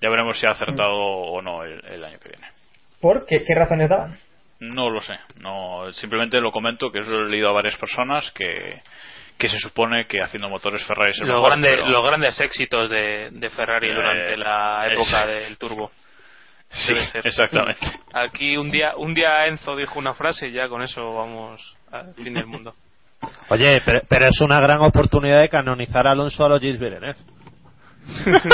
Ya veremos si ha acertado o no el, el año que viene. ¿Por qué, qué razones daban? No lo sé, no simplemente lo comento que eso lo he leído a varias personas que que se supone que haciendo motores Ferrari es el Los, mejor, pero- los grandes éxitos de, de Ferrari Eh, durante la época del turbo. Sí, Debe ser. exactamente. Aquí un día un día Enzo dijo una frase y ya con eso vamos al fin del mundo. Oye, pero, pero es una gran oportunidad de canonizar a Alonso a los Gilles Villeneuve. [laughs]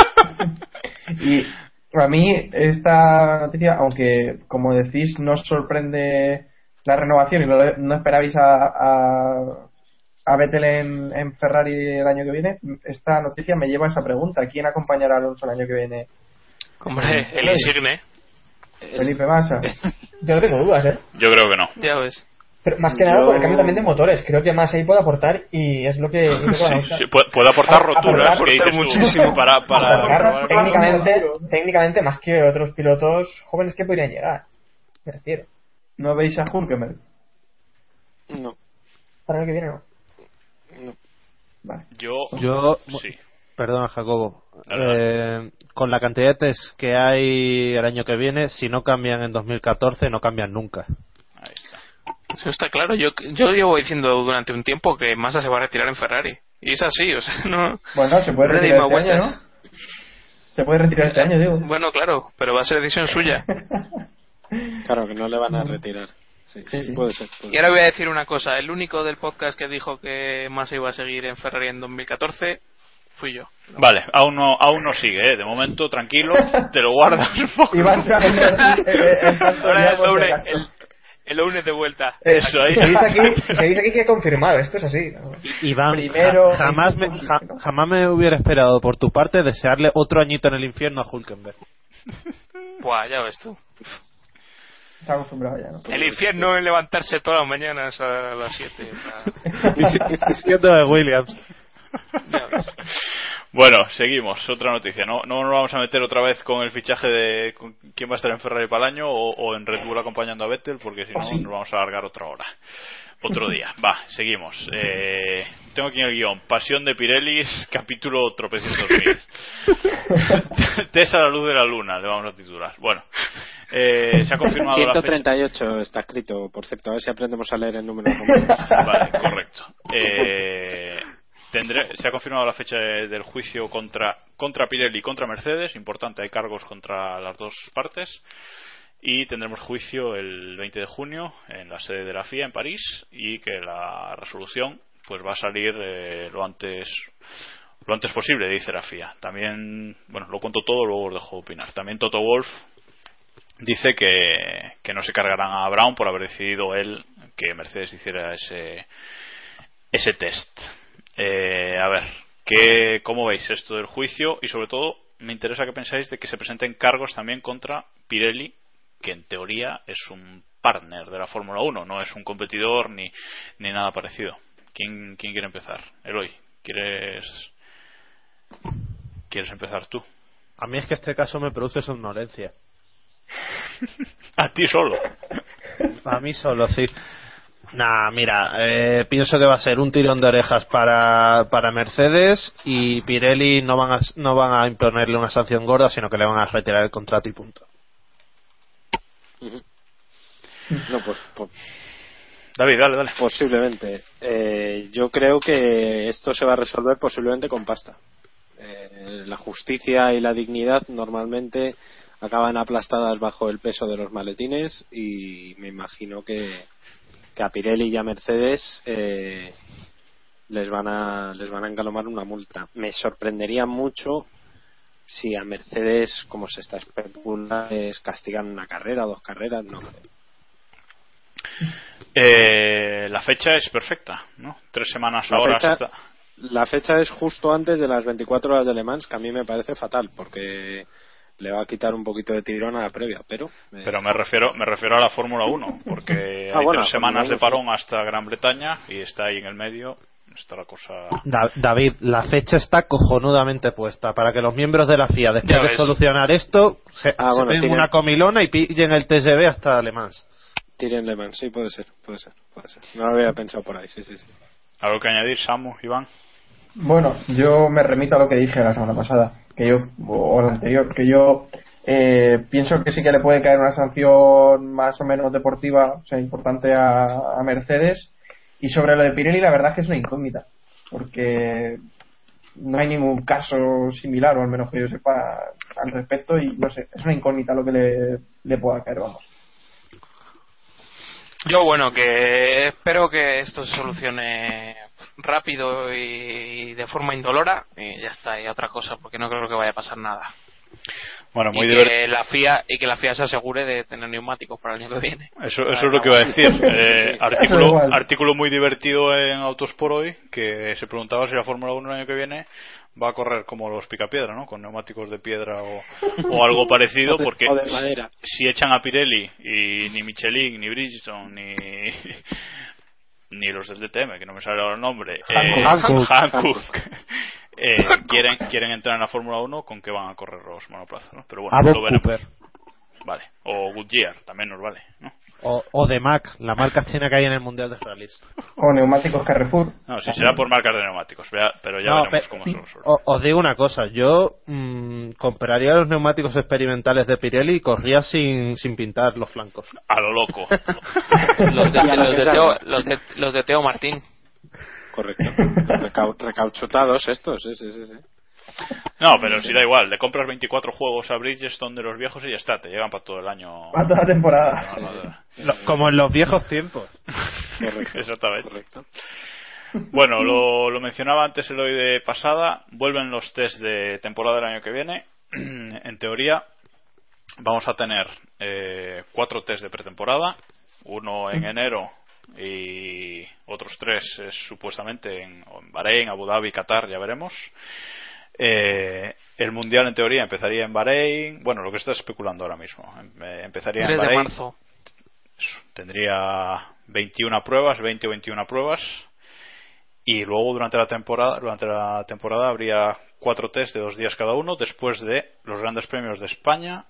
[laughs] Y a mí esta noticia, aunque como decís, no os sorprende la renovación y no, no esperabais a, a, a Vettel en, en Ferrari el año que viene, esta noticia me lleva a esa pregunta. ¿Quién acompañará a Alonso el año que viene? Hombre, el insigne. Felipe Massa. [laughs] Yo no tengo dudas, ¿eh? Yo creo que no. Ya ves. Pero más que nada por el cambio también de motores. Creo que más ahí puede aportar y es lo que... es lo que Sí, sí, aportar A- roturas, aportar que dices muchísimo. para, para, Aportar técnicamente, técnicamente más que otros pilotos jóvenes que podrían llegar. Me refiero. ¿No veis a Hulkenberg? No. Para el que viene no. Vale. Yo, Yo, sí. perdona Jacobo, Eh, con la cantidad de test que hay el año que viene, si no cambian en 2014, no cambian nunca. Eso está claro. Yo, yo llevo diciendo durante un tiempo que Massa se va a retirar en Ferrari. Y es así, o sea, [laughs] no. Bueno, se puede retirar este año. ¿no? Se puede retirar este año, digo. Bueno, claro, pero va a ser decisión suya. [laughs] Claro, que no le van a retirar. Sí, sí. puede ser. puede Y ahora voy a decir una cosa. El único del podcast que dijo que Massa iba a seguir en Ferrari en 2014 fui yo. Vale, aún no, aún no sigue, ¿eh? De momento, tranquilo, te lo guardas un poco. Y va a entrar en el- el acaso. El, lunes de vuelta. Eso, ahí. Si seguís aquí, [laughs] si seguís aquí que he confirmado. Esto es así. ¿no? Iván, Primero- ja- jamás, me, ja- jamás me hubiera esperado por tu parte desearle otro añito en el infierno a Hulkenberg. [laughs] Buah, ya ves tú. Está acostumbrado ya, ¿no? El infierno es levantarse todas las mañanas a las 7. [laughs] Siendo de Williams. Bueno, seguimos. Otra noticia. No, no nos vamos a meter otra vez con el fichaje de con quién va a estar en Ferrari para el año o, o en Red Bull acompañando a Vettel, porque si no sí. nos vamos a alargar otra hora. Otro día. Va, seguimos. Eh, tengo aquí en el guion. Pasión de Pirellis, capítulo tropecientos mil. [laughs] Test a la luz de la luna, le vamos a titular. Bueno, eh, se ha confirmado la fecha. 138 está escrito, por cierto, a ver si aprendemos a leer el número. Vale, correcto. Eh, tendré- se ha confirmado la fecha de- del juicio contra, contra Pirelli y contra Mercedes. Importante, hay cargos contra las dos partes. Y tendremos juicio el 20 de junio en la sede de la FIA en París. Y que la resolución pues va a salir eh, lo antes lo antes posible, dice la FIA. También, bueno, lo cuento todo, luego os dejo opinar. También Toto Wolf dice que, que no se cargarán a Brown por haber decidido él que Mercedes hiciera ese ese test. Eh, a ver, ¿qué, ¿cómo veis esto del juicio? Y sobre todo, me interesa que pensáis de que se presenten cargos también contra Pirelli, que en teoría es un partner de la Fórmula 1, no es un competidor ni, ni nada parecido. ¿Quién, ¿Quién quiere empezar? Eloy, ¿quieres, ¿quieres empezar tú? A mí es que este caso me produce somnolencia. [laughs] A ti solo. A mí solo, sí. Nah, mira, eh, pienso que va a ser un tirón de orejas para, para Mercedes y Pirelli no van, a, no van a imponerle una sanción gorda, sino que le van a retirar el contrato y punto. No, pues, pues David, dale, dale. posiblemente. Eh, yo creo que esto se va a resolver posiblemente con pasta. Eh, la justicia y la dignidad normalmente acaban aplastadas bajo el peso de los maletines y me imagino que, que a Pirelli y a Mercedes eh, les van a les van a engalomar una multa. Me sorprendería mucho si a Mercedes, como se está especulando, les castigan una carrera, dos carreras, no. Eh, la fecha es perfecta, ¿no? Tres semanas La ahora fecha- hasta- La fecha es justo antes de las 24 horas de Le Mans, que a mí me parece fatal, porque le va a quitar un poquito de tirón a la previa, pero... eh, Pero me refiero, me refiero a la Fórmula 1, porque [laughs] Ah, hay bueno, tres semanas 1, de sí. parón hasta Gran Bretaña y está ahí en el medio. está la cosa. Da- David, la fecha está cojonudamente puesta para que los miembros de la FIA, después Ya de ves. solucionar esto, se, Ah, se bueno, den tienen- una comilona y pillen el TGV hasta Le Mans. Tyrion Le Mans, sí, puede ser, puede ser, puede ser. No lo había pensado por ahí, sí, sí, sí. ¿Algo que añadir, Samu, Iván? Bueno, yo me remito a lo que dije la semana pasada, que yo, o la anterior, que yo eh, pienso que sí que le puede caer una sanción más o menos deportiva, o sea, importante a, a Mercedes. Y sobre lo de Pirelli, la verdad es que es una incógnita, porque no hay ningún caso similar, o al menos que yo sepa al respecto, y no sé, es una incógnita lo que le, le pueda caer, vamos. Yo, bueno, que espero que esto se solucione rápido y de forma indolora y ya está, y otra cosa, porque no creo que vaya a pasar nada. Bueno, muy y divertido. que la FIA y que la FIA se asegure de tener neumáticos para el año que viene. Eso, eso es lo que iba a decir. [laughs] Eh, artículo, artículo muy divertido en Autosport hoy que se preguntaba si la Fórmula 1 el año que viene va a correr como los picapiedra, ¿no? Con neumáticos de piedra o, o [laughs] algo parecido, O de- porque o de madera. si echan a Pirelli y ni Michelin, ni Bridgestone, ni ni los del DTM, que no me sale ahora el nombre, eh, Hankook. Hankook, [laughs] eh, quieren quieren entrar en la Fórmula 1, ¿con qué van a correr los monoplazas? ¿no? Pero bueno, lo veremos. Cooper. Vale. O Goodyear, también nos vale, ¿no? O, o de Mac, la marca china que hay en el Mundial de Rallys. O neumáticos Carrefour. No, si será por marcas de neumáticos, pero ya No, veremos pe- cómo son los os digo una cosa, yo mm, compraría los neumáticos experimentales de Pirelli y corría sin, sin pintar los flancos. A lo loco. [laughs] De, de. Teo, los de- los de Teo Martín. Correcto. Recau- recauchutados estos, sí, sí, sí. No, pero si da igual, le compras 24 juegos a Bridgestone de los viejos y ya está, te llegan para todo el año. Para toda la temporada. No, no, no. Lo- como en los viejos tiempos. [laughs] Exactamente. Bueno, lo, lo mencionaba antes el hoy de pasada, vuelven los test de temporada del año que viene. [clears throat] en teoría, vamos a tener eh, cuatro test de pretemporada, uno en enero y otros tres eh, supuestamente en, en Bahrein, Abu Dhabi, Qatar, ya veremos. Eh, el mundial en teoría empezaría en Bahrein, bueno, lo que está especulando ahora mismo, em- eh, empezaría en 3 de Bahrein, marzo. tendría 21 pruebas, 20 o 21 pruebas y luego durante la temporada durante la temporada habría cuatro test de dos días cada uno después de los grandes premios de España,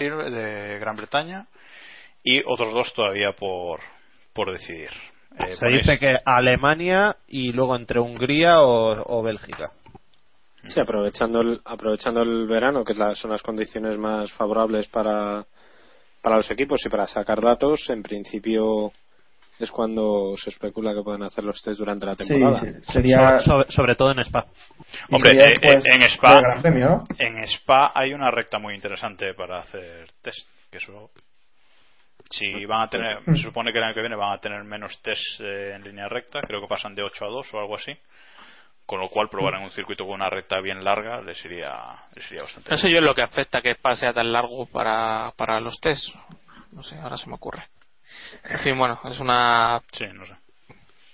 de Gran Bretaña y otros dos todavía por por decidir. Eh, Se ponéis- dice que Alemania y luego entre Hungría o, o Bélgica. Sí, aprovechando el, aprovechando el verano, que es la- son las condiciones más favorables para, para los equipos y para sacar datos, en principio es cuando se especula que pueden hacer los test durante la temporada. sí, sería- sobre, todo en Spa. Hombre, sería eh, eh, en Spa Gran Premio, ¿no? en Spa hay una recta muy interesante para hacer test, que eso si van a tener, se supone que el año que viene van a tener menos test eh, en línea recta, creo que pasan de 8 a 2 o algo así. Con lo cual probar en un circuito con una recta bien larga les iría, les iría bastante No sé yo en lo que afecta que Spa sea tan largo para, para los test. No sé, ahora se me ocurre. En fin, bueno, es una Sí, no sé.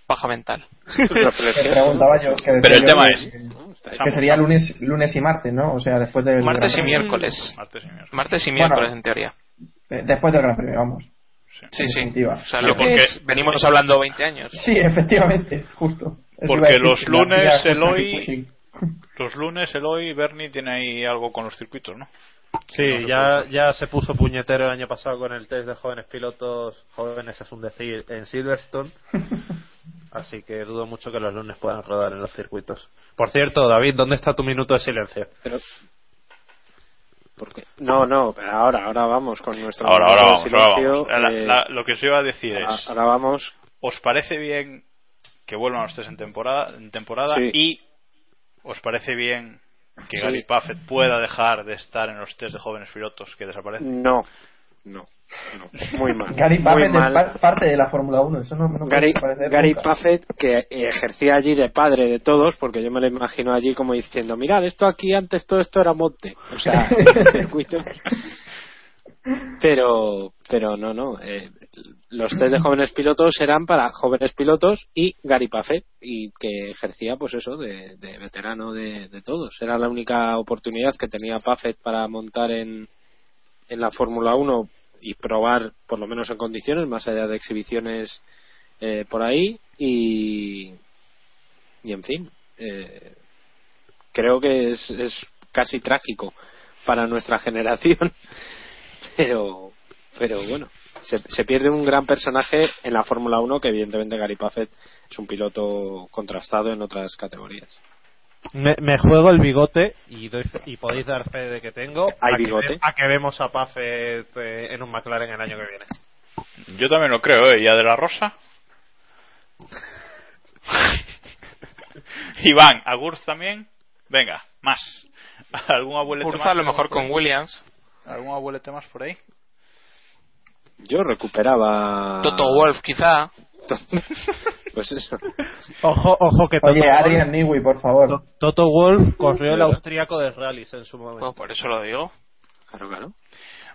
paja mental. [laughs] Que preguntaba yo. que Pero el yo tema que- es- Que sería lunes, lunes y martes, ¿no? O sea, después del. Martes y miércoles. Martes y miércoles. Martes y Bueno. miércoles, en teoría. Eh, Después del Gran Premio, vamos. Sí, sí. O sea, Sí, lo que porque- es- venimos hablando 20 años. Sí, efectivamente, justo. Porque decir, los lunes, tía el justo hoy, aquí, sí. [laughs] los lunes, el hoy, Bernie tiene ahí algo con los circuitos, ¿no? Sí, No ya, puede. ya se puso puñetero el año pasado con el test de jóvenes pilotos, jóvenes es un decir, en Silverstone. [laughs] Así que dudo mucho que los lunes puedan rodar en los circuitos. Por cierto, David, ¿dónde está tu minuto de silencio? Pero, porque, no, no, pero ahora, ahora vamos con nuestro Ahora, vamos, de ahora silencio, vamos. La- eh, la- lo que os iba a decir ahora, es, ahora vamos. ¿os parece bien que vuelvan ustedes en temporada, en temporada Sí. y os parece bien que Sí. Gary Puffett pueda dejar de estar en los test de jóvenes pilotos que desaparecen? No, no, no, muy mal. Gary Puffett es mal. parte de la Fórmula 1. Eso no, no Gary, Gary. Puffett, que ejercía allí de padre de todos, porque yo me lo imagino allí como diciendo, mirad, esto aquí antes todo esto era monte. O sea, [laughs] circuito. Pero, pero no, no. eh, los test de [clears throat] jóvenes pilotos eran para jóvenes pilotos y Gary Puffett, y que ejercía, pues eso, de, de veterano de, de todos. Era la única oportunidad que tenía Puffett para montar en, en la Fórmula 1 y probar, por lo menos en condiciones, más allá de exhibiciones eh, por ahí. Y, y en fin, eh, creo que es, es casi trágico para nuestra [laughs] generación, pero, pero bueno, se, se pierde un gran personaje en la Fórmula 1 que evidentemente Gary Paffett es un piloto contrastado en otras categorías. Me, me juego el bigote y, doy y podéis dar fe de que tengo ¿Hay a, que bigote? ve- a que vemos a Paffett eh, en un McLaren el año que viene. Yo también lo creo, ¿eh? ¿Y a de la Rosa? [laughs] Iván, ¿a Gurz también? Venga, más. [laughs] ¿Algún abuelete Urza más? a lo mejor con Williams. ¿Algún abuelete más por ahí? Yo recuperaba. Toto Wolf, quizá. [laughs] Pues eso. Ojo, ojo que Toto Oye, Wolff- Adrian Newey, por favor. Toto Wolf corrió el austríaco de rallies en su momento. Pues por eso lo digo. Claro, claro.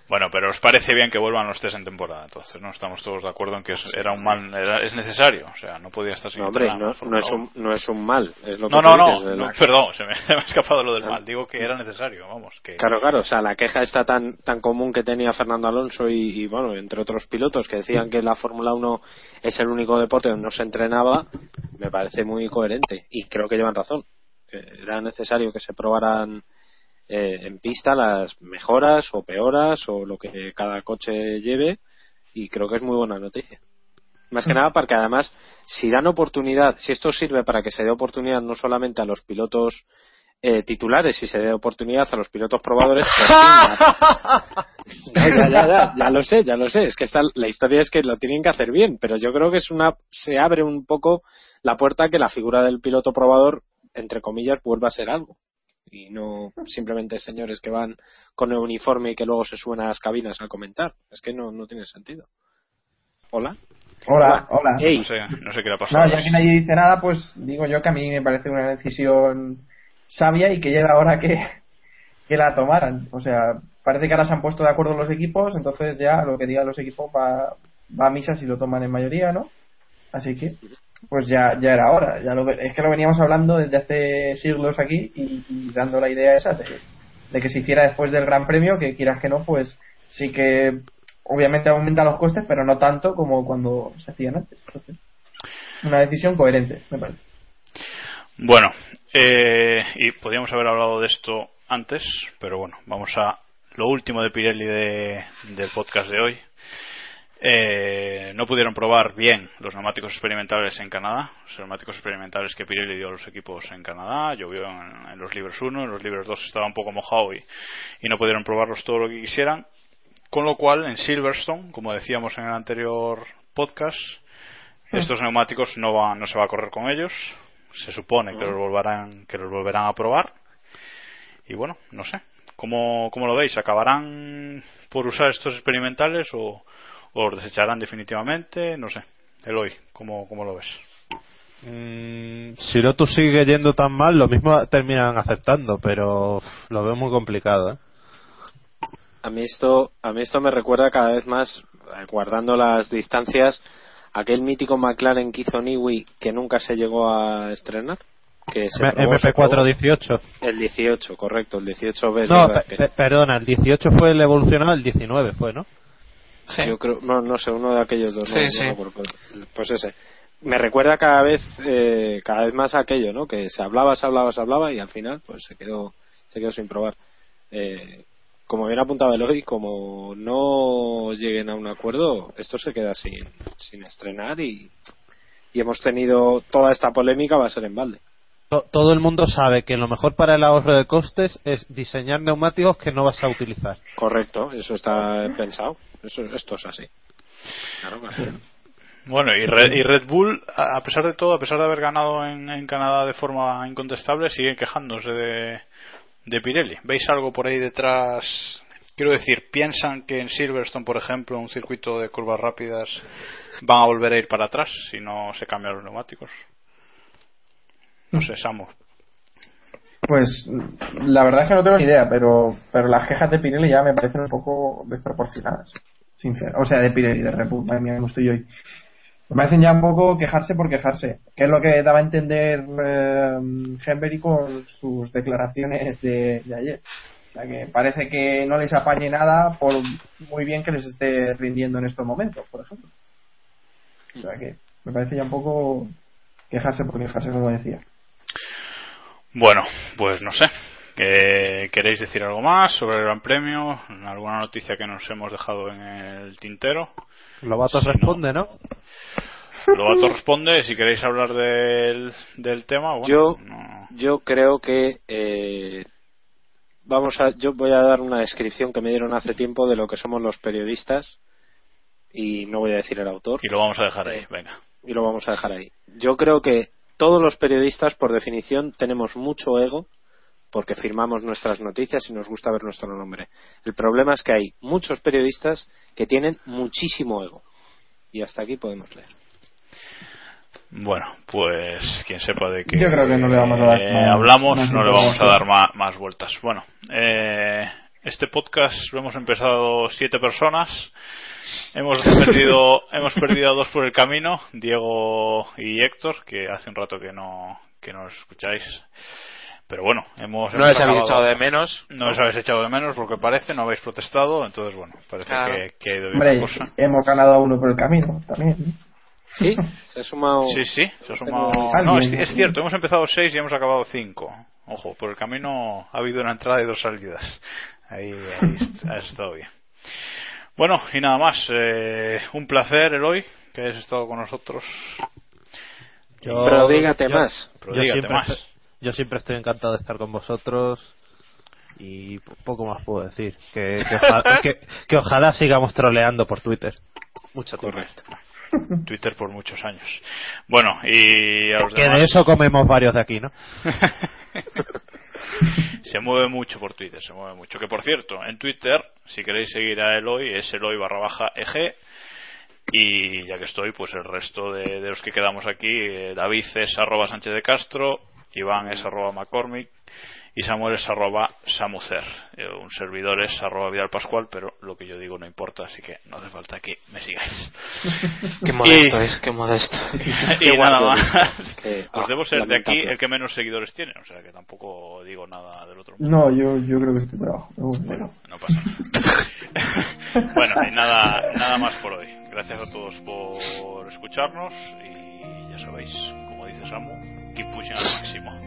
Bueno, pero os parece bien que vuelvan los tres en temporada, entonces no estamos todos de acuerdo en que es- era un mal, era- es necesario, o sea, no podía estar sin No, hombre, no, no es un, 1. no es un mal. Es lo que No, tú no, no, dices, no, la- perdón, se me, [laughs] se me ha escapado lo del mal. Digo que era necesario, vamos. Que... Claro, claro, o sea, la queja está tan, tan común que tenía Fernando Alonso y, y, bueno, entre otros pilotos que decían que la Fórmula 1 es el único deporte donde no se entrenaba, me parece muy coherente y creo que llevan razón. Que era necesario que se probaran eh, en pista las mejoras o peoras o lo que cada coche lleve y creo que es muy buena noticia. Más que nada porque además, si dan oportunidad, si esto sirve para que se dé oportunidad no solamente a los pilotos eh, titulares, si se dé oportunidad a los pilotos probadores, pues, sí, [laughs] ya, ya, ya, ya, lo sé, ya lo sé. Es que esta, la historia es que lo tienen que hacer bien, pero yo creo que es una, se abre un poco la puerta a que la figura del piloto probador, entre comillas, vuelva a ser algo. Y no simplemente señores que van con el uniforme y que luego se suben a las cabinas a comentar. Es que no, no tiene sentido. Hola. Hola, hola. Ey. No sé, no sé qué le ha pasado. No, ya que nadie dice nada, pues digo yo que a mí me parece una decisión sabia y que ya era hora que, que la tomaran. O sea, parece que ahora se han puesto de acuerdo los equipos, entonces ya lo que digan los equipos va, va a misa si lo toman en mayoría, ¿no? Así que, pues ya, ya era hora. Ya lo, es que lo veníamos hablando desde hace siglos aquí y, dando la idea esa de, de que se hiciera después del Gran Premio, que quieras que no, pues sí que obviamente aumenta los costes, pero no tanto como cuando se hacían antes. Entonces, una decisión coherente, me parece. Bueno, eh, y podríamos haber hablado de esto antes, pero bueno, vamos a lo último de Pirelli de- del podcast de hoy. Eh, no pudieron probar bien los neumáticos experimentales en Canadá, los neumáticos experimentales que Pirelli dio a los equipos en Canadá, llovió en, en los libros 1, en los libros 2 estaba un poco mojado y, y no pudieron probarlos todo lo que quisieran, con lo cual en Silverstone, como decíamos en el anterior podcast, estos neumáticos no, va, no se va a correr con ellos, se supone que los volverán, que los volverán a probar. Y bueno, no sé, ¿cómo, cómo lo veis? ¿Acabarán por usar estos experimentales o los desecharán definitivamente? No sé. Eloy, ¿cómo, cómo lo ves? Mm, si Lotus sigue yendo tan mal, lo mismo terminan aceptando, pero lo veo muy complicado. ¿eh? A mí esto, a mí esto me recuerda cada vez más, eh, guardando las distancias, aquel mítico McLaren que hizo Niwi que nunca se llegó a estrenar. Que se probó, se probó. MP4 18. El 18, correcto, el 18 es No, que- perdona, el 18 fue el evolucionado, el 19 fue, ¿no? Sí. Yo creo, no, no sé, uno de aquellos dos. Sí, no, sí. pues- pues ese. Me recuerda cada vez, eh, cada vez más aquello, ¿no? Que se hablaba, se hablaba, se hablaba y al final, pues se quedó, se quedó sin probar. Eh, como bien apuntaba Eloy, como no lleguen a un acuerdo, esto se queda sin, sin estrenar y, y hemos tenido toda esta polémica va a ser en balde. To- Todo el mundo sabe que lo mejor para el ahorro de costes es diseñar neumáticos que no vas a utilizar. Correcto, eso está pensado. Eso, esto es así. Claro que sí. [laughs] Bueno, y Red, y Red Bull, a a pesar de todo, a pesar de haber ganado en, en Canadá de forma incontestable, sigue quejándose de, de Pirelli. ¿Veis algo por ahí detrás? Quiero decir, ¿piensan que en Silverstone, por ejemplo, un circuito de curvas rápidas, van a volver a ir para atrás si no se cambian los neumáticos? No sé, Samu. Pues la verdad es que no tengo ni idea, pero, pero las quejas de Pirelli ya me parecen un poco desproporcionadas. Sincero. O sea, de Pirelli, de Red Bull, madre mía, cómo estoy hoy. Me parecen ya un poco quejarse por quejarse, que es lo que daba a entender eh, Henry con sus declaraciones de, de ayer. O sea, que parece que no les apañe nada por muy bien que les esté rindiendo en estos momentos, por ejemplo. O sea, que me parece ya un poco quejarse por quejarse, como decía. Bueno, pues no sé. ¿Qué- ¿Queréis decir algo más sobre el Gran Premio? ¿Alguna noticia que nos hemos dejado en el tintero? Lobato Si no- responde, ¿no? Lobato responde. Si queréis hablar del, del tema, bueno, yo, no- yo creo que eh, vamos a, yo voy a dar una descripción que me dieron hace tiempo de lo que somos los periodistas y no voy a decir el autor y lo vamos a dejar ahí. Venga. y lo vamos a dejar ahí. Yo creo que todos los periodistas, por definición, tenemos mucho ego porque firmamos nuestras noticias y nos gusta ver nuestro nombre. El problema es que hay muchos periodistas que tienen muchísimo ego. Y hasta aquí podemos leer. Bueno, pues quien sepa de qué Yo creo que no le vamos a dar eh, más- hablamos, más no le vamos a dar ma- más, vueltas. Bueno, eh, este podcast lo hemos empezado siete personas. Hemos perdido, hemos perdido a dos por el camino, Diego y Héctor, que hace un rato que no, que no os escucháis. Pero bueno, hemos. No hemos les habéis echado de menos. No les habéis echado de menos, porque parece, no habéis protestado, entonces bueno, parece Claro. que, que ha ido bien Hombre, cosa. hemos ganado a uno por el camino también. Sí, se ha sumado. Sí, sí, se ha sumado. No, es, es cierto, hemos empezado seis y hemos acabado cinco. Ojo, por el camino ha habido una entrada y dos salidas. Ahí, ahí ha estado bien. Bueno, y nada más. eh, un placer, Eloy, que hayas estado con nosotros. Yo- Pero dígate yo- más. Pero yo dígate siempre más. estoy- yo siempre estoy encantado de estar con vosotros y po- poco más puedo decir. Que, que, oja- [laughs] que- que ojalá sigamos troleando por Twitter. Mucho. Correcto. Twitter por muchos años. Bueno, y a los Que demás- de eso comemos varios de aquí, ¿no? [laughs] [laughs] se mueve mucho por Twitter, se mueve mucho. Que por cierto, en Twitter, si queréis seguir a Eloy, es Eloy barra baja EG. Y ya que estoy, pues el resto de, de los que quedamos aquí, eh, David es arroba Sánchez de Castro, Iván es arroba McCormick y Samuel es arroba Samucer. Eh, un servidor es arroba Vidal Pascual, pero lo que yo digo no importa, así que no hace falta que me sigáis. [laughs] Qué modesto Y- es, qué modesto. [laughs] y [laughs] nada más. Que- Pues ah, debo ser de aquí el que menos seguidores tiene, o sea que tampoco digo nada del otro No, mundo. yo, yo creo que estoy por abajo. bueno. no pasa nada. bueno, y nada, nada más por hoy. Gracias a todos por escucharnos y ya sabéis, como dice Samu, keep pushing al máximo.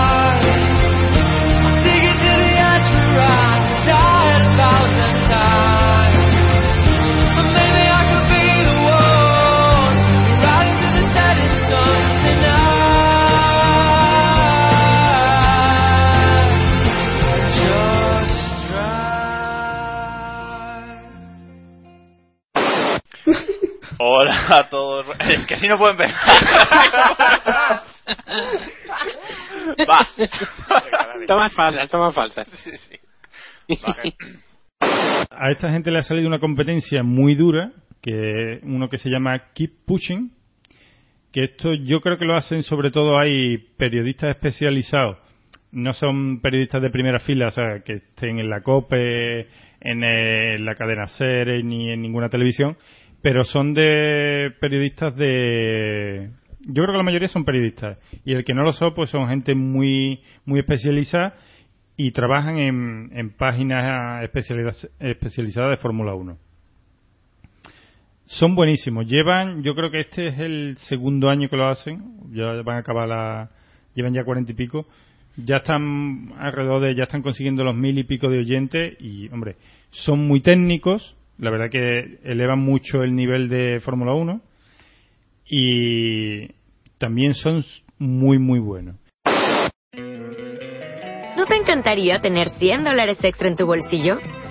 Hola a todos. [laughs] Es que así no puedo empezar. [laughs] Va. [laughs] Tomas falsas, tomas falsas. Sí, sí. Va. A esta gente le ha salido una competencia muy dura, que uno que se llama Keep Pushing, que esto yo creo que lo hacen sobre todo hay periodistas especializados, no son periodistas de primera fila, o sea, que estén en la COPE, en, la cadena SER ni en ninguna televisión, pero son de periodistas de yo creo que la mayoría son periodistas y el que no lo son pues son gente muy muy especializada y trabajan en, en páginas especializadas especializadas de Fórmula 1. Son buenísimos. Llevan, yo creo que este es el segundo año que lo hacen. Ya van a acabar la, llevan ya cuarenta y pico. Ya están alrededor de, ya están consiguiendo los mil y pico de oyentes y, hombre, son muy técnicos. La verdad que elevan mucho el nivel de Fórmula 1 y también son muy, muy buenos. ¿No te encantaría tener 100 dólares extra en tu bolsillo?